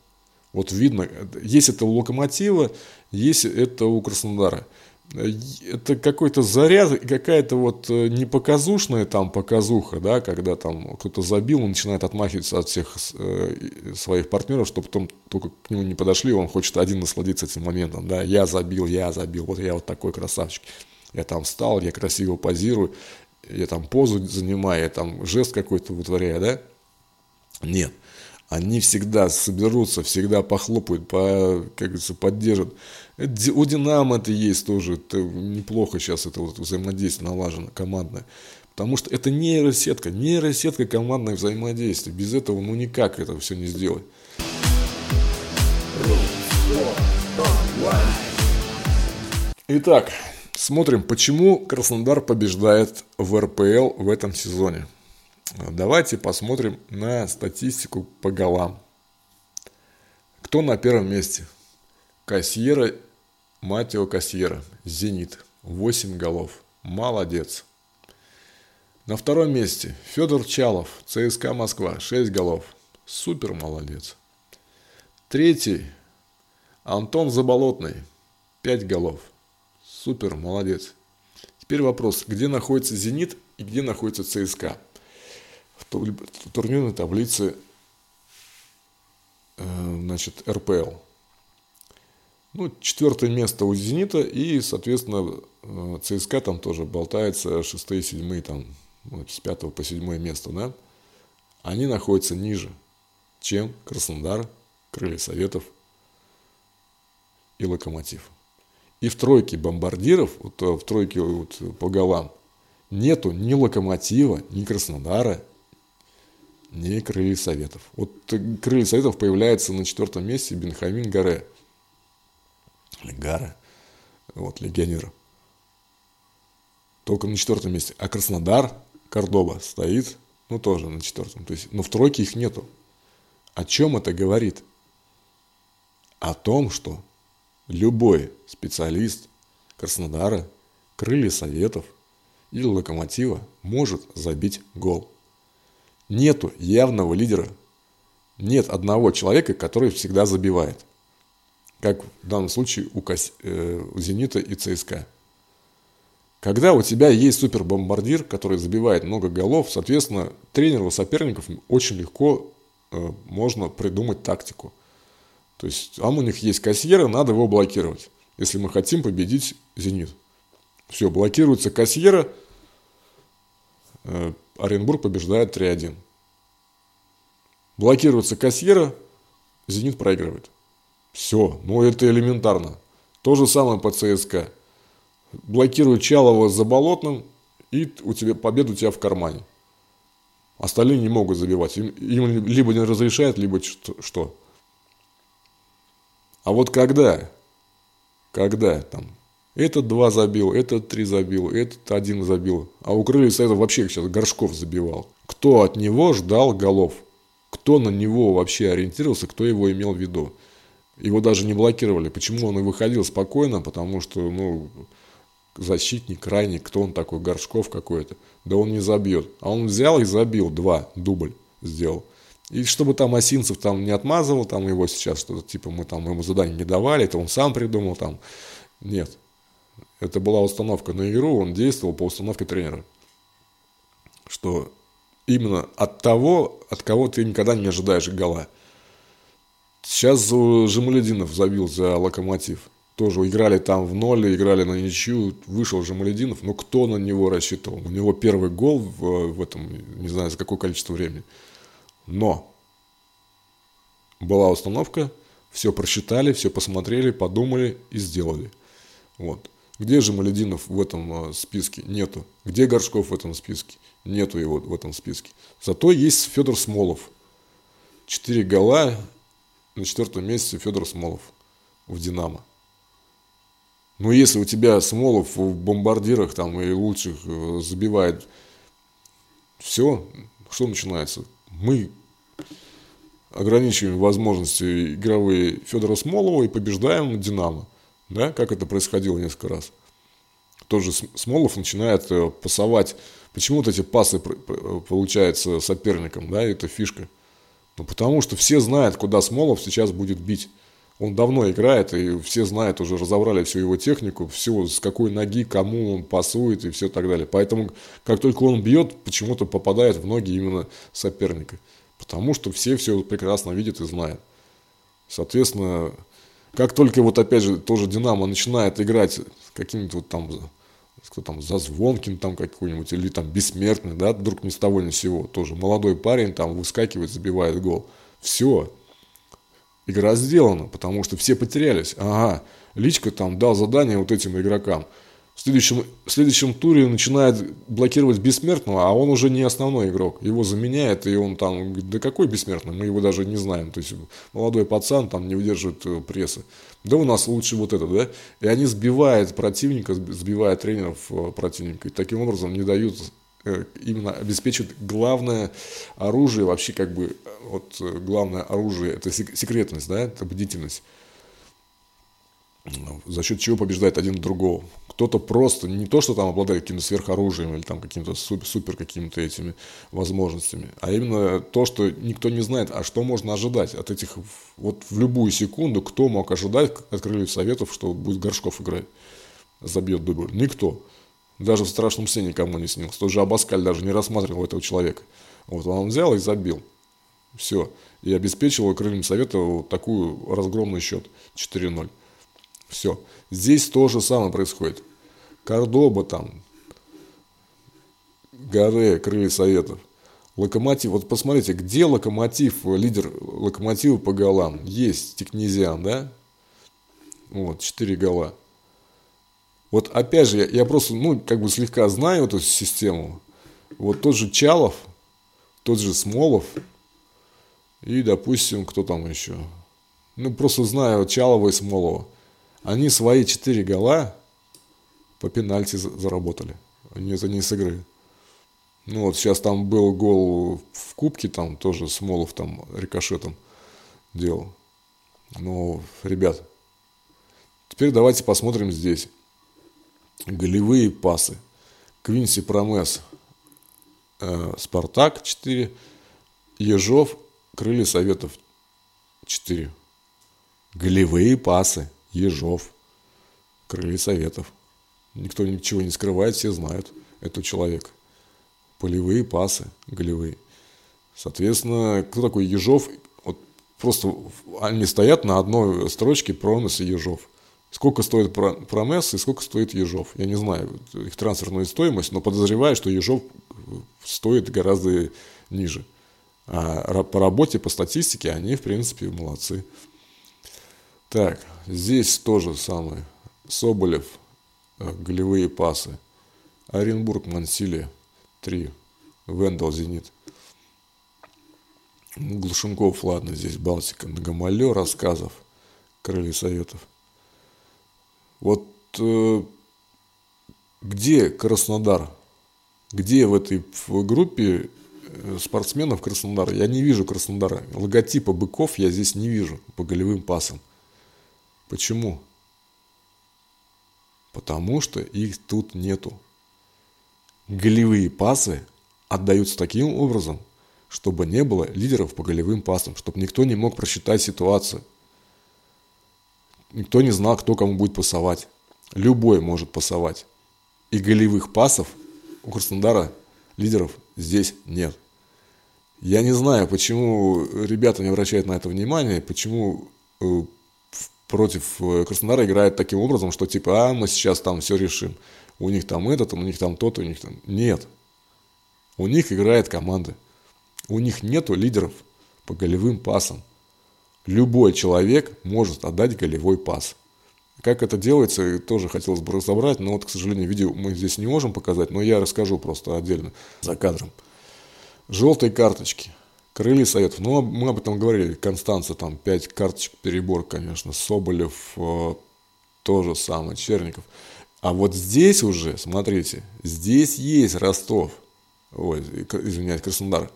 Вот видно, есть это у Локомотива, есть это у Краснодара. Это какой-то заряд, какая-то вот э, непоказушная там показуха, да, когда там кто-то забил, он начинает отмахиваться от всех э, своих партнеров, чтобы потом только к нему не подошли, он хочет один насладиться этим моментом, да, я забил, я забил, вот я вот такой красавчик. Я там встал, я красиво позирую, я там позу занимаю, я там жест какой-то вытворяю, да? Нет. Они всегда соберутся, всегда похлопают, по, как говорится, поддержат. У Динамо это есть тоже, это неплохо сейчас это вот взаимодействие налажено, командное. Потому что это нейросетка, нейросетка командное взаимодействие. Без этого ну никак это все не сделать. Итак, смотрим, почему Краснодар побеждает в РПЛ в этом сезоне. Давайте посмотрим на статистику по голам. Кто на первом месте? Кассиера, Матио Кассиера, Зенит, 8 голов. Молодец. На втором месте Федор Чалов, ЦСКА Москва, 6 голов. Супер молодец. Третий Антон Заболотный, 5 голов. Супер молодец. Теперь вопрос, где находится Зенит и где находится ЦСКА? в турнирной таблице э, значит, РПЛ. Ну, четвертое место у «Зенита» и, соответственно, э, ЦСКА там тоже болтается, шестые, седьмые, там, вот, с пятого по седьмое место, да? Они находятся ниже, чем Краснодар, Крылья Советов и Локомотив. И в тройке бомбардиров, вот э, в тройке вот по голам, нету ни Локомотива, ни Краснодара, не крылья советов. Вот крылья советов появляется на четвертом месте Бенхамин Гаре. Или Гара. Вот, легионер. Только на четвертом месте. А Краснодар, Кордоба стоит, ну, тоже на четвертом. То есть, но в тройке их нету. О чем это говорит? О том, что любой специалист Краснодара, крылья советов или локомотива может забить гол нету явного лидера. Нет одного человека, который всегда забивает. Как в данном случае у, Кос... э, у «Зенита» и ЦСКА. Когда у тебя есть супербомбардир, который забивает много голов, соответственно, тренеру соперников очень легко э, можно придумать тактику. То есть, а у них есть кассиера, надо его блокировать, если мы хотим победить «Зенит». Все, блокируется кассиера, э, Оренбург побеждает 3-1. Блокируется кассиера, «Зенит» проигрывает. Все, ну это элементарно. То же самое по ЦСКА блокирует Чалова за болотным, и у тебя победа у тебя в кармане. Остальные не могут забивать. Им, им либо не разрешают, либо что. А вот когда, когда там этот два забил, этот три забил, этот один забил, а у Крылья Союза вообще сейчас Горшков забивал. Кто от него ждал голов? Кто на него вообще ориентировался, кто его имел в виду? Его даже не блокировали. Почему он и выходил спокойно? Потому что, ну, защитник, крайник, кто он такой, Горшков какой-то. Да он не забьет. А он взял и забил два, дубль сделал. И чтобы там Осинцев там не отмазывал, там его сейчас что-то, типа мы там ему задание не давали, это он сам придумал там. Нет. Это была установка на игру, он действовал по установке тренера. Что именно от того, от кого ты никогда не ожидаешь гола. Сейчас Жемалединов забил за локомотив тоже играли там в ноль, играли на ничью, вышел же Малединов, но кто на него рассчитывал? У него первый гол в, в этом, не знаю, за какое количество времени. Но была установка, все просчитали, все посмотрели, подумали и сделали. Вот. Где же Малединов в этом э, списке? Нету. Где Горшков в этом списке? Нету его в этом списке. Зато есть Федор Смолов. Четыре гола на четвертом месяце Федор Смолов в «Динамо». Ну, если у тебя Смолов в бомбардирах там и лучших э, забивает, все, что начинается? Мы ограничиваем возможности игровые Федора Смолова и побеждаем Динамо. Да, как это происходило несколько раз. Тоже Смолов начинает э, пасовать. Почему вот эти пасы получаются соперником, да, это фишка. Ну, потому что все знают, куда Смолов сейчас будет бить. Он давно играет, и все знают, уже разобрали всю его технику, все, с какой ноги, кому он пасует и все так далее. Поэтому, как только он бьет, почему-то попадает в ноги именно соперника. Потому что все все прекрасно видят и знают. Соответственно, как только вот опять же тоже Динамо начинает играть каким-то вот там там, Зазвонкин там какой-нибудь, или там Бессмертный, да, вдруг ни с того ни с сего, тоже молодой парень там выскакивает, забивает гол. Все, игра сделана, потому что все потерялись. Ага, Личка там дал задание вот этим игрокам. В следующем, в следующем туре начинает блокировать бессмертного, а он уже не основной игрок. Его заменяет, и он там да какой бессмертный, мы его даже не знаем. То есть молодой пацан там не удерживает э, прессы. Да у нас лучше вот это, да? И они сбивают противника, сбивают тренеров э, противника. И таким образом не дают Э, именно обеспечивает главное оружие, вообще как бы вот главное оружие, это секретность, да, это бдительность, за счет чего побеждает один другого. Кто-то просто, не то, что там обладает каким-то сверхоружием или там каким-то супер, супер какими-то этими возможностями, а именно то, что никто не знает, а что можно ожидать от этих, вот в любую секунду, кто мог ожидать от крыльев советов, что будет Горшков играть, забьет дубль? Никто. Даже в страшном сне никому не снился. Тот же Абаскаль даже не рассматривал этого человека. Вот он взял и забил. Все. И обеспечил крыльям совета вот такую разгромный счет. 4-0. Все. Здесь то же самое происходит. Кордоба там, Гаре, крылья советов. Локомотив, вот посмотрите, где локомотив, лидер локомотива по голам? Есть Текнезиан, да? Вот, 4 гола. Вот опять же, я, я просто, ну, как бы слегка знаю эту систему. Вот тот же Чалов, тот же Смолов и, допустим, кто там еще. Ну, просто знаю Чалова и Смолова. Они свои четыре гола по пенальти заработали. Они это не с игры. Ну вот сейчас там был гол в Кубке, там тоже Смолов там рикошетом делал. Ну, ребят, теперь давайте посмотрим здесь голевые пасы. Квинси Промес, э, Спартак 4, Ежов, Крылья Советов 4. Голевые пасы, Ежов, Крылья Советов. Никто ничего не скрывает, все знают этого человека. Полевые пасы, голевые. Соответственно, кто такой Ежов? Вот просто они стоят на одной строчке Промес и Ежов. Сколько стоит Промес и сколько стоит Ежов? Я не знаю их трансферную стоимость, но подозреваю, что Ежов стоит гораздо ниже. А по работе, по статистике они, в принципе, молодцы. Так, здесь тоже самое. Соболев, э, голевые пасы. Оренбург, Мансилия, 3. Вендел, Зенит. Глушенков, ладно, здесь Балтика, Нагомалё, рассказов, Крылья Советов. Вот э, где Краснодар? Где в этой группе э, спортсменов Краснодара? Я не вижу Краснодара. Логотипа быков я здесь не вижу по голевым пасам. Почему? Потому что их тут нету. Голевые пасы отдаются таким образом, чтобы не было лидеров по голевым пасам, чтобы никто не мог просчитать ситуацию. Никто не знал, кто кому будет пасовать. Любой может пасовать. И голевых пасов у Краснодара лидеров здесь нет. Я не знаю, почему ребята не обращают на это внимание, почему э, против э, Краснодара играют таким образом, что типа, а мы сейчас там все решим. У них там этот, у них там тот, у них там... Нет. У них играет команда. У них нету лидеров по голевым пасам. Любой человек может отдать голевой пас. Как это делается, тоже хотелось бы разобрать, но вот, к сожалению, видео мы здесь не можем показать, но я расскажу просто отдельно за кадром. Желтые карточки. Крылья Советов. Ну, мы об этом говорили. Констанция, там, 5 карточек перебор, конечно. Соболев, э, тоже самое. Черников. А вот здесь уже, смотрите, здесь есть Ростов. Ой, извиняюсь, Краснодар.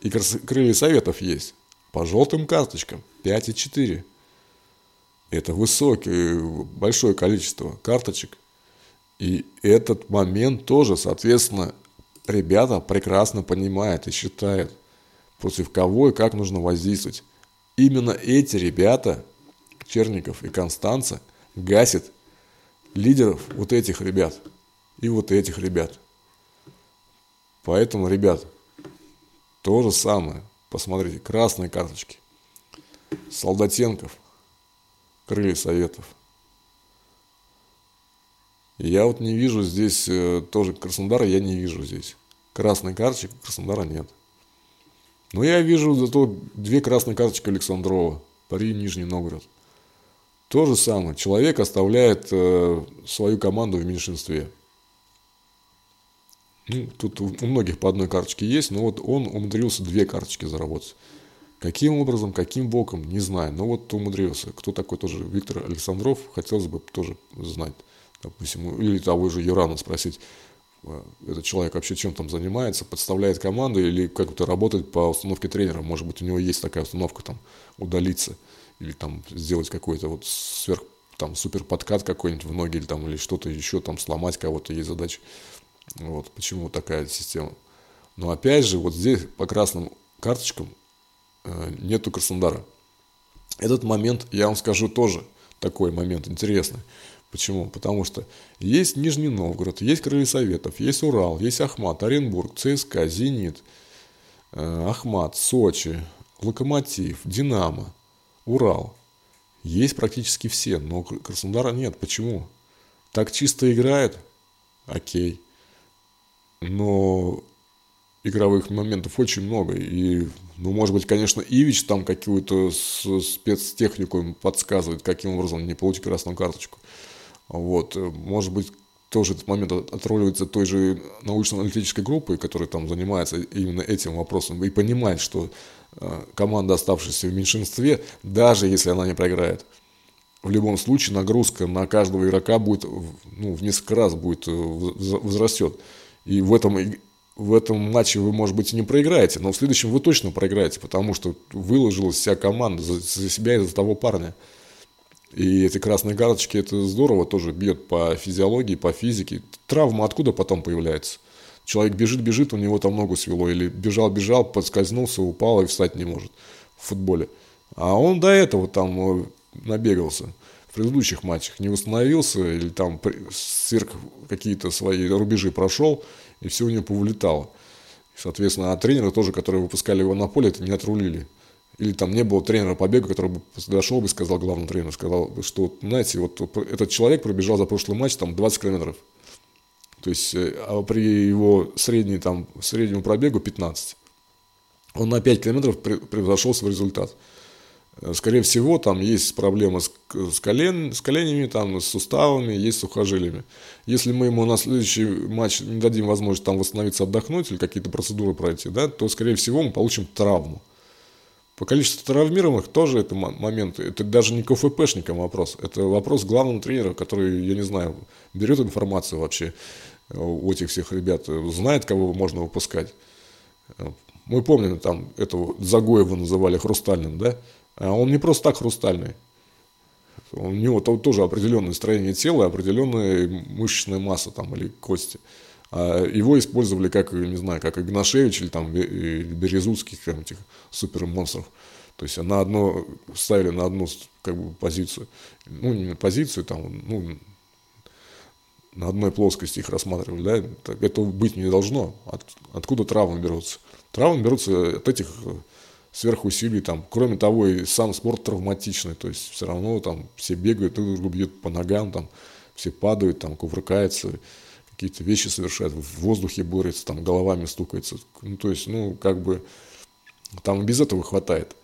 И крылья советов есть. По желтым карточкам 5 и 4. Это высокое, большое количество карточек. И этот момент тоже, соответственно, ребята прекрасно понимают и считают, против кого и как нужно воздействовать. Именно эти ребята, Черников и Констанца, гасят лидеров вот этих ребят и вот этих ребят. Поэтому, ребят, то же самое. Посмотрите, красные карточки. Солдатенков, крылья советов. я вот не вижу здесь, э, тоже Краснодара я не вижу здесь. Красной карточек Краснодара нет. Но я вижу зато две красные карточки Александрова, Пари, Нижний Новгород. То же самое. Человек оставляет э, свою команду в меньшинстве. Ну, тут у многих по одной карточке есть, но вот он умудрился две карточки заработать. Каким образом, каким боком, не знаю, но вот умудрился. Кто такой тоже Виктор Александров, хотелось бы тоже знать. Допустим, или того же Юрана спросить, этот человек вообще чем там занимается, подставляет команду или как-то работает по установке тренера. Может быть, у него есть такая установка там удалиться или там сделать какой-то вот сверх там супер подкат какой-нибудь в ноги или там или что-то еще там сломать кого-то есть задача вот почему такая система. Но опять же, вот здесь по красным карточкам э, нету Краснодара. Этот момент, я вам скажу, тоже такой момент интересный. Почему? Потому что есть Нижний Новгород, есть Крылья Советов, есть Урал, есть Ахмат, Оренбург, ЦСКА, Зенит, э, Ахмат, Сочи, Локомотив, Динамо, Урал. Есть практически все, но Краснодара нет. Почему? Так чисто играет? Окей но игровых моментов очень много. И, ну, может быть, конечно, Ивич там какую-то спецтехнику подсказывает, каким образом не получить красную карточку. Вот, может быть, тоже этот момент отруливается той же научно-аналитической группой, которая там занимается именно этим вопросом, и понимает, что э, команда, оставшаяся в меньшинстве, даже если она не проиграет, в любом случае нагрузка на каждого игрока будет, ну, в несколько раз будет э, возрастет. И в этом, в этом матче вы, может быть, и не проиграете, но в следующем вы точно проиграете, потому что выложилась вся команда за, за себя и за того парня. И эти красные карточки, это здорово, тоже бьет по физиологии, по физике. Травма откуда потом появляется? Человек бежит, бежит, у него там ногу свело, или бежал, бежал, подскользнулся, упал и встать не может в футболе. А он до этого там э, набегался. в предыдущих матчах не восстановился или там сверх какие-то свои рубежи прошел, и все у него повылетало. Соответственно, а тренеры тоже, которые выпускали его на поле, это не отрулили. Или там не было тренера по бегу, который бы подошел бы и сказал главному тренеру, сказал, что, знаете, вот этот человек пробежал за прошлый матч там 20 километров. То есть, э, а при его средней, там, среднему пробегу 15. Он на 5 километров превзошел свой результат. Э, скорее всего, там есть проблемы с, с, колен, с коленями, там, с суставами, есть с сухожилиями. Если мы ему на следующий матч не дадим возможность там восстановиться, отдохнуть или какие-то процедуры пройти, да, то, скорее всего, мы получим травму. По количеству травмированных тоже это момент. Это даже не к ФПшникам вопрос. Это вопрос главному тренеру, который, я не знаю, берет информацию вообще у этих всех ребят, знает, кого можно выпускать. Мы помним, там, этого Загоева называли хрустальным, да? А он не просто так хрустальный. У него тоже определенное строение тела, определенная мышечная масса там, или кости. А его использовали как, не знаю, как Игнашевич или там Березутских этих супермонстров. То есть на одно ставили на одну как бы, позицию. Ну, не позицию, там, ну, на одной плоскости их рассматривали, да, так этого быть не должно. От, откуда травмы берутся? Травмы берутся от этих э, сверхусилий, там, кроме того, и сам спорт травматичный, то есть все равно там все бегают, друг друга бьют по ногам, там, все падают, там, кувыркаются, какие-то вещи совершают, в воздухе борются, там, головами стукаются, ну, то есть, ну, как бы, там без этого хватает.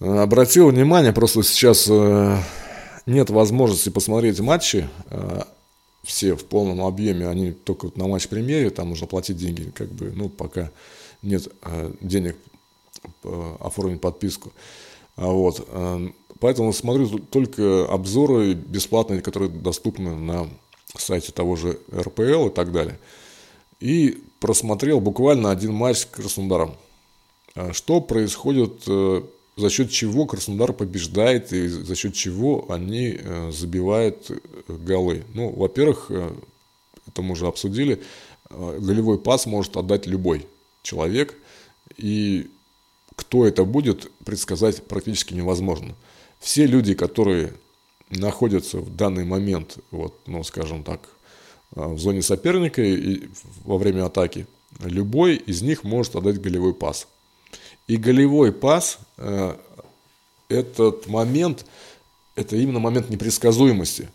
Обратил внимание, просто сейчас э, нет возможности посмотреть матчи, э, все в полном объеме, они только на матч премьере, там нужно платить деньги, как бы, ну, пока нет э, денег оформить подписку. А вот. Поэтому смотрю только обзоры бесплатные, которые доступны на сайте того же РПЛ и так далее. И просмотрел буквально один матч с Краснодаром. Что происходит за счет чего Краснодар побеждает и за счет чего они э, забивают э, голы. Ну, во-первых, э, это мы уже обсудили, голевой пас может отдать любой человек, и кто это будет, предсказать практически невозможно. Все люди, которые находятся в данный момент, вот, ну, скажем так, в зоне соперника и во время атаки, любой из них может отдать голевой пас. И голевой пас, э, этот момент, это именно момент непредсказуемости.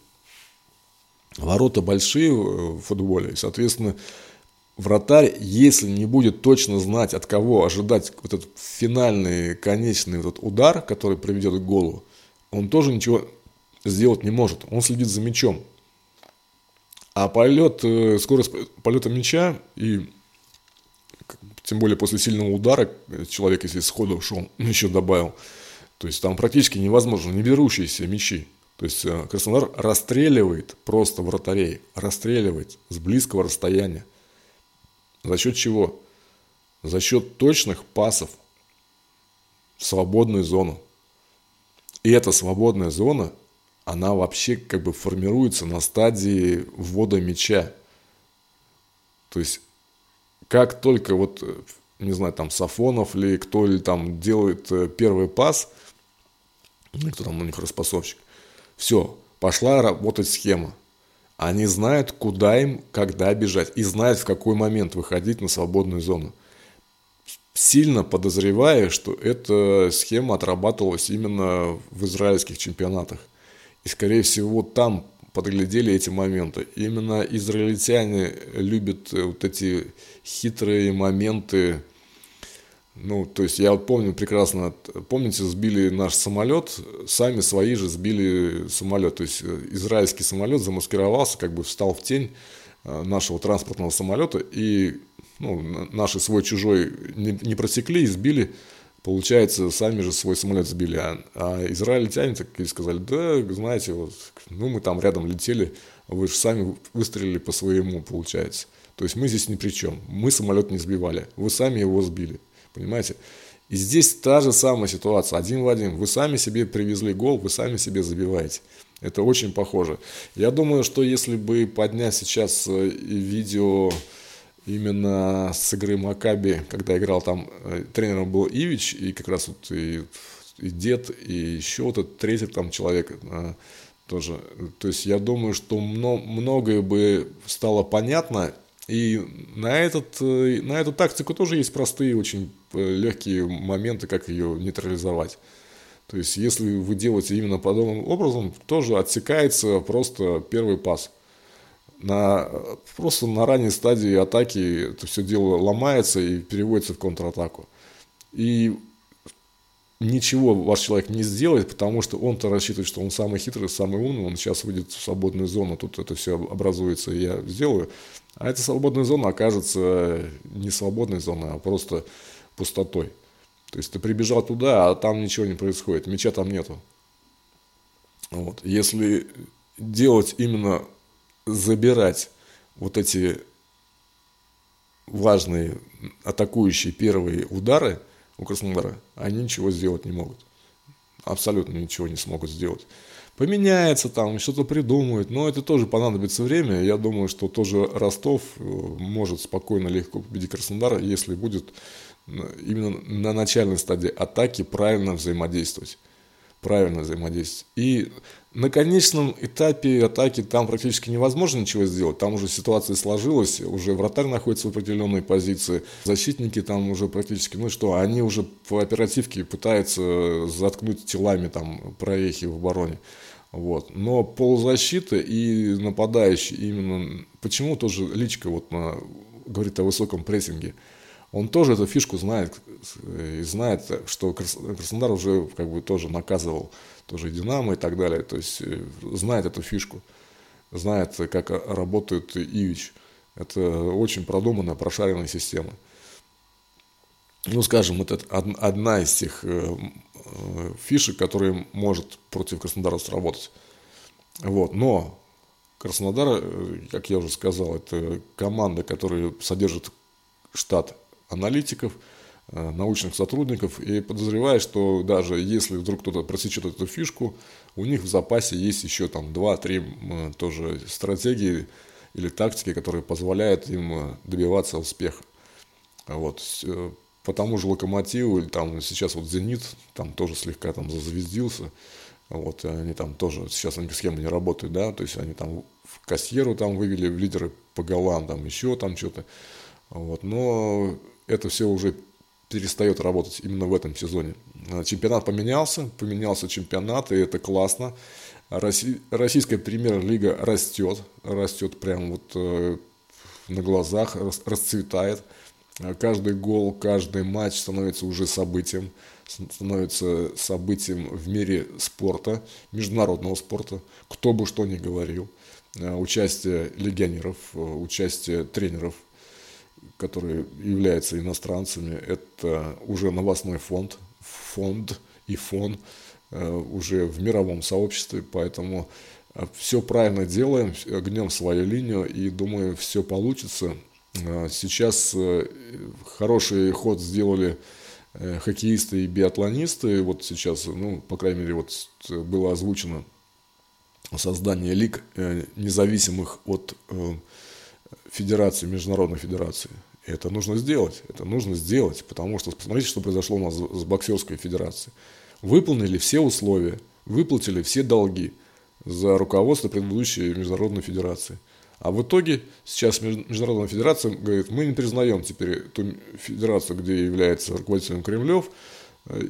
Ворота большие в футболе, и, соответственно, вратарь, если не будет точно знать, от кого ожидать вот этот финальный, конечный вот этот удар, который приведет к голу, он тоже ничего сделать не может. Он следит за мячом. А полет, э, скорость полета мяча и тем более после сильного удара человек, если сходу шел, еще добавил. То есть там практически невозможно, не берущиеся мячи. То есть э, Краснодар расстреливает просто вратарей, расстреливает с близкого расстояния. За счет чего? За счет точных пасов в свободную зону. И эта свободная зона, она вообще как бы формируется на стадии ввода мяча. То есть как только вот, не знаю, там Сафонов или кто или там делает э, первый пас, ну, кто там у них распасовщик, все, пошла работать схема. Они знают, куда им, когда бежать, и знают, в какой момент выходить на свободную зону. Сильно подозревая, что эта схема отрабатывалась именно в израильских чемпионатах. И, скорее всего, там подглядели эти моменты. Именно израильтяне любят вот эти хитрые моменты. Ну, то есть я вот помню прекрасно, помните, сбили наш самолет, сами свои же сбили самолет. То есть э, израильский самолет замаскировался, как бы встал в тень э, нашего транспортного самолета, и ну, наши свой-чужой не, не просекли и сбили. Получается, сами же свой самолет сбили, а, а израильтяне и сказали, да, знаете, вот, ну мы там рядом летели, вы же сами выстрелили по своему, получается. То есть мы здесь ни при чем, мы самолет не сбивали, вы сами его сбили, понимаете? И здесь та же самая ситуация, один в один. Вы сами себе привезли гол, вы сами себе забиваете. Это очень похоже. Я думаю, что если бы поднять сейчас э, видео именно с игры Макаби, когда играл там, э, тренером был Ивич, и как раз вот и, и дед, и еще вот этот третий там человек э, тоже. То есть я думаю, что многое бы стало понятно, и на, этот, э, на эту тактику тоже есть простые, очень легкие моменты, как ее нейтрализовать. То есть, если вы делаете именно подобным образом, тоже отсекается просто первый пас – на, просто на ранней стадии атаки это все дело ломается и переводится в контратаку. И ничего ваш человек не сделает, потому что он-то рассчитывает, что он самый хитрый, самый умный, он сейчас выйдет в свободную зону, тут это все образуется, и я сделаю. А эта свободная зона окажется не свободной зоной, а просто пустотой. То есть ты прибежал туда, а там ничего не происходит, мяча там нету. Вот. Если делать именно забирать вот эти важные атакующие первые удары у Краснодара, они ничего сделать не могут. Абсолютно ничего не смогут сделать. Поменяется там, что-то придумают, но это тоже понадобится время. Я думаю, что тоже Ростов э, может спокойно, легко победить Краснодар, если будет э, именно на начальной стадии атаки правильно взаимодействовать правильно взаимодействовать. И на конечном этапе атаки там практически невозможно ничего сделать. Там уже ситуация сложилась, уже вратарь находится в определенной позиции, защитники там уже практически, ну что, они уже по оперативке пытаются заткнуть телами там проехи в обороне. Вот. Но полузащита и нападающий именно, почему тоже личка вот на, говорит о высоком прессинге – он тоже эту фишку знает и знает, что Краснодар уже как бы тоже наказывал тоже Динамо и так далее, то есть э, знает эту фишку, знает, как работает Ивич. Это очень продуманная, прошаренная система. Ну, скажем, это одна из тех э, э, фишек, которые может против Краснодара сработать. Вот. Но Краснодар, как я уже сказал, это команда, которая содержит штат аналитиков, э, научных сотрудников, и подозреваю, что даже если вдруг кто-то просечет эту фишку, у них в запасе есть еще там 2-3 тоже стратегии или тактики, которые позволяют им э, добиваться успеха. Вот. Э, по тому же локомотиву, или там сейчас вот Зенит, там тоже слегка там зазвездился, вот, они там тоже, сейчас они схемы не работают, да, то есть они там в кассиру там вывели в лидеры по голам, там еще там что-то, вот, но это все уже перестает работать именно в этом сезоне. А, чемпионат поменялся, поменялся чемпионат, и это классно. Российская премьер-лига растет, растет прямо вот э, на глазах, расцветает. А, каждый гол, каждый матч становится уже событием, становится событием в мире спорта, международного спорта, кто бы что ни говорил. А, участие легионеров, э, участие тренеров – которые являются иностранцами, это уже новостной фонд, фонд и фон э, уже в мировом сообществе, поэтому э, все правильно делаем, гнем свою линию и думаю, все получится. Э, сейчас хороший ход сделали хоккеисты и биатлонисты. Вот сейчас, ну, по крайней мере, вот было озвучено создание лиг независимых от федерации, международной федерации. Это нужно сделать, это нужно сделать, потому что посмотрите, что произошло у нас с боксерской федерацией. Выполнили все условия, выплатили все долги за руководство предыдущей международной федерации. А в итоге сейчас Международная федерация говорит, мы не признаем теперь ту федерацию, где является руководителем Кремлев,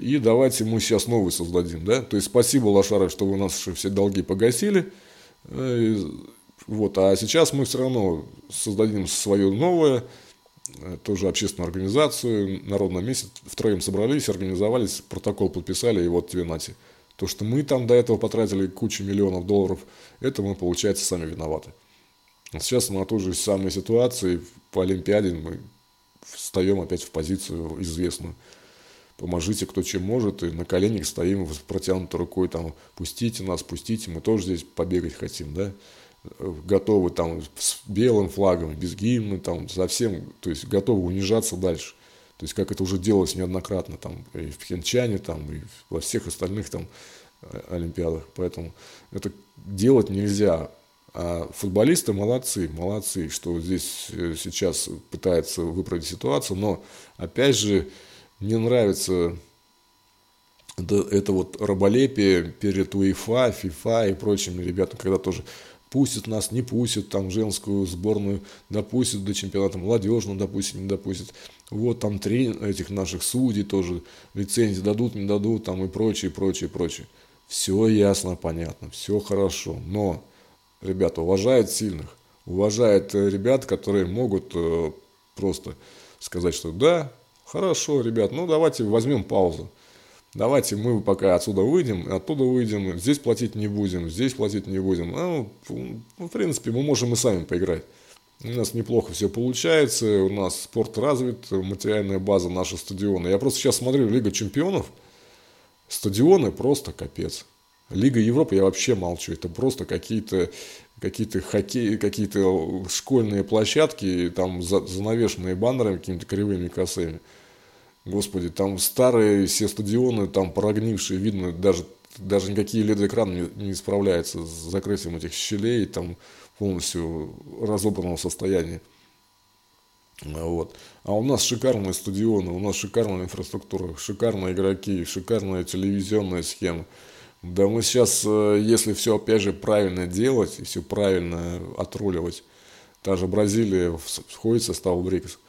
и давайте мы сейчас новую создадим. Да? То есть спасибо, Лошаров, что вы у нас все долги погасили, вот, а сейчас мы все равно создадим свое новое, э, тоже общественную организацию, народное месяц, втроем собрались, организовались, протокол подписали, и вот тебе нате. То, что мы там до этого потратили кучу миллионов долларов, это мы, получается, сами виноваты. Сейчас на той же самой ситуации по Олимпиаде мы встаем опять в позицию известную. Поможите, кто чем может, и на коленях стоим с протянутой рукой, там, пустите нас, пустите, мы тоже здесь побегать хотим, да готовы там с белым флагом, без гимна, там совсем, то есть готовы унижаться дальше. То есть как это уже делалось неоднократно там и в Пхенчане, там и во всех остальных там э, олимпиадах. Поэтому это делать нельзя А футболисты молодцы, молодцы, что здесь э, сейчас пытаются выправить ситуацию, но опять же не нравится это вот раболепие перед УЕФА, ФИФА и прочими ребятами, когда тоже пустят нас, не пустят, там женскую сборную допустят до чемпионата молодежного, допустим, не допустят. Вот там три этих наших судей тоже лицензии дадут, не дадут, там и прочее, прочее, прочее. Все ясно, понятно, все хорошо, но ребята уважают сильных, уважают э, ребят, которые могут э, просто сказать, что да, хорошо, ребят, ну давайте возьмем паузу. Давайте мы пока отсюда выйдем, оттуда выйдем, здесь платить не будем, здесь платить не будем. Ну, в принципе, мы можем и сами поиграть. У нас неплохо все получается, у нас спорт развит, материальная база, наши стадионы. Я просто сейчас смотрю Лига чемпионов, стадионы просто капец. Лига Европы я вообще молчу. Это просто какие-то какие-то хоккей, какие-то школьные площадки, там занавешенные баннерами какими-то кривыми косыми. Господи, там старые все стадионы, там прогнившие, видно, даже, даже никакие LED-экраны не, не справляются с закрытием этих щелей, там полностью разобранного состояния. Вот. А у нас шикарные стадионы, у нас шикарная инфраструктура, шикарные игроки, шикарная телевизионная схема. Да мы сейчас, э, если все опять же правильно делать и все правильно отруливать, та же Бразилия входит в состав БРИКС,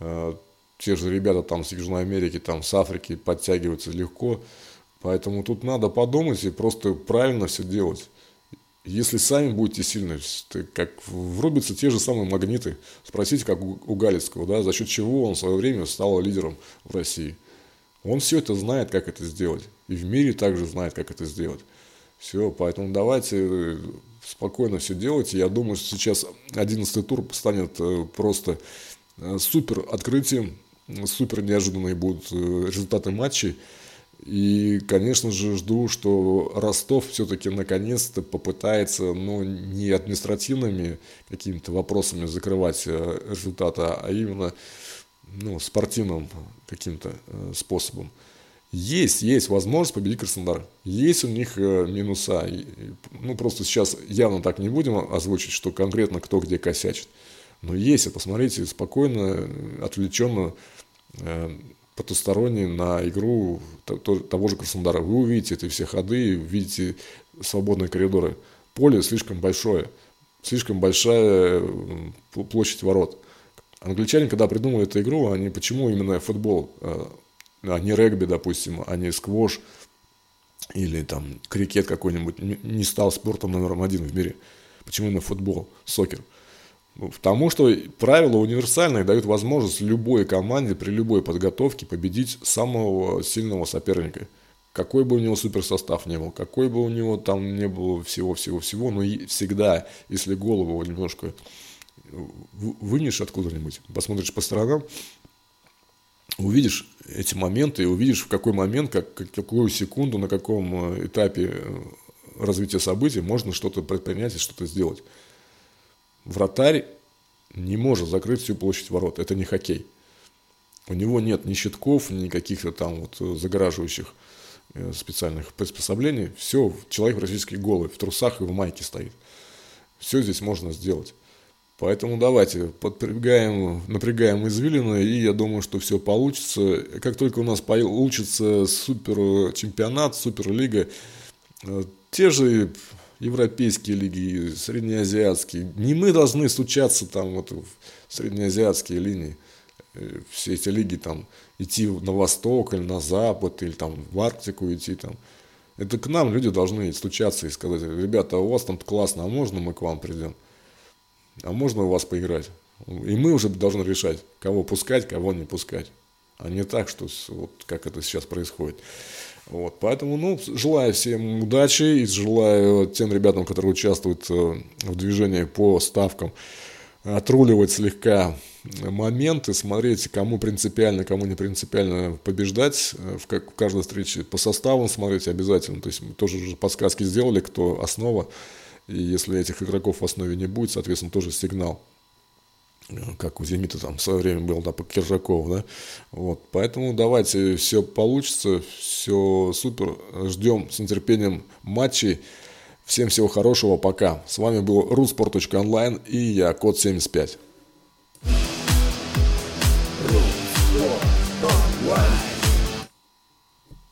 э, те же ребята там с Южной Америки, там с Африки подтягиваются легко, поэтому тут надо подумать и просто правильно все делать. Если сами будете сильны, как врубятся те же самые магниты. Спросите, как у Галицкого, да, за счет чего он в свое время стал лидером в России. Он все это знает, как это сделать. И в мире также знает, как это сделать. Все, поэтому давайте э, спокойно все делайте. Я думаю, что сейчас 11 тур станет э, просто э, супер открытием, супер неожиданные будут результаты матчей. И, конечно же, жду, что Ростов все-таки наконец-то попытается, ну, не административными какими-то вопросами закрывать результаты, а именно ну, спортивным каким-то э, способом. Есть, есть возможность победить Краснодар. Есть у них э, минуса. Ну, просто сейчас явно так не будем озвучить, что конкретно кто где косячит. Но есть, посмотрите спокойно, отвлеченно, э, потусторонне на игру того же Краснодара. Вы увидите эти все ходы, увидите свободные коридоры. Поле слишком большое, слишком большая площадь ворот. Англичане, когда придумали эту игру, они почему именно футбол, э, а не регби, допустим, а не сквош или там крикет какой-нибудь, не стал спортом номером один в мире. Почему именно футбол, сокер? Ну, потому что правила универсальные дают возможность любой команде при любой подготовке победить самого сильного соперника. Какой бы у него суперсостав не был, какой бы у него там не было всего-всего-всего, но всегда, если голову немножко вынешь откуда-нибудь, посмотришь по сторонам, увидишь эти моменты и увидишь, в какой момент, как, какую секунду, на каком э, этапе э, развития событий можно что-то предпринять и что-то сделать. Вратарь не может закрыть всю площадь ворот. Это не хоккей. У него нет ни щитков, ни каких-то там вот загораживающих э, специальных приспособлений. Все, человек практически голый, в трусах и в майке стоит. Все здесь можно сделать. Поэтому давайте подпрягаем, напрягаем извилины, и я думаю, что все получится. Как только у нас получится супер чемпионат, суперлига, э, те же европейские лиги, среднеазиатские, не мы должны стучаться там вот в среднеазиатские линии, э, все эти лиги там идти на восток или на запад, или там в Арктику идти там. Это к нам люди должны стучаться и сказать, ребята, у вас там классно, а можно мы к вам придем? а можно у вас поиграть? И мы уже должны решать, кого пускать, кого не пускать. А не так, что вот как это сейчас происходит. Вот, поэтому, ну, желаю всем удачи и желаю тем ребятам, которые участвуют э, в движении по ставкам, отруливать слегка моменты, смотреть, кому принципиально, кому не принципиально побеждать э, в, как, в каждой встрече. По составам смотреть обязательно. То есть мы тоже уже подсказки сделали, кто основа и если этих игроков в основе не будет, соответственно, тоже сигнал как у «Зенита» там в свое время был, да, по Киржакову, да, вот, поэтому давайте, все получится, все супер, ждем с нетерпением матчей, Всем всего хорошего, пока. С вами был rusport.online и я Код 75.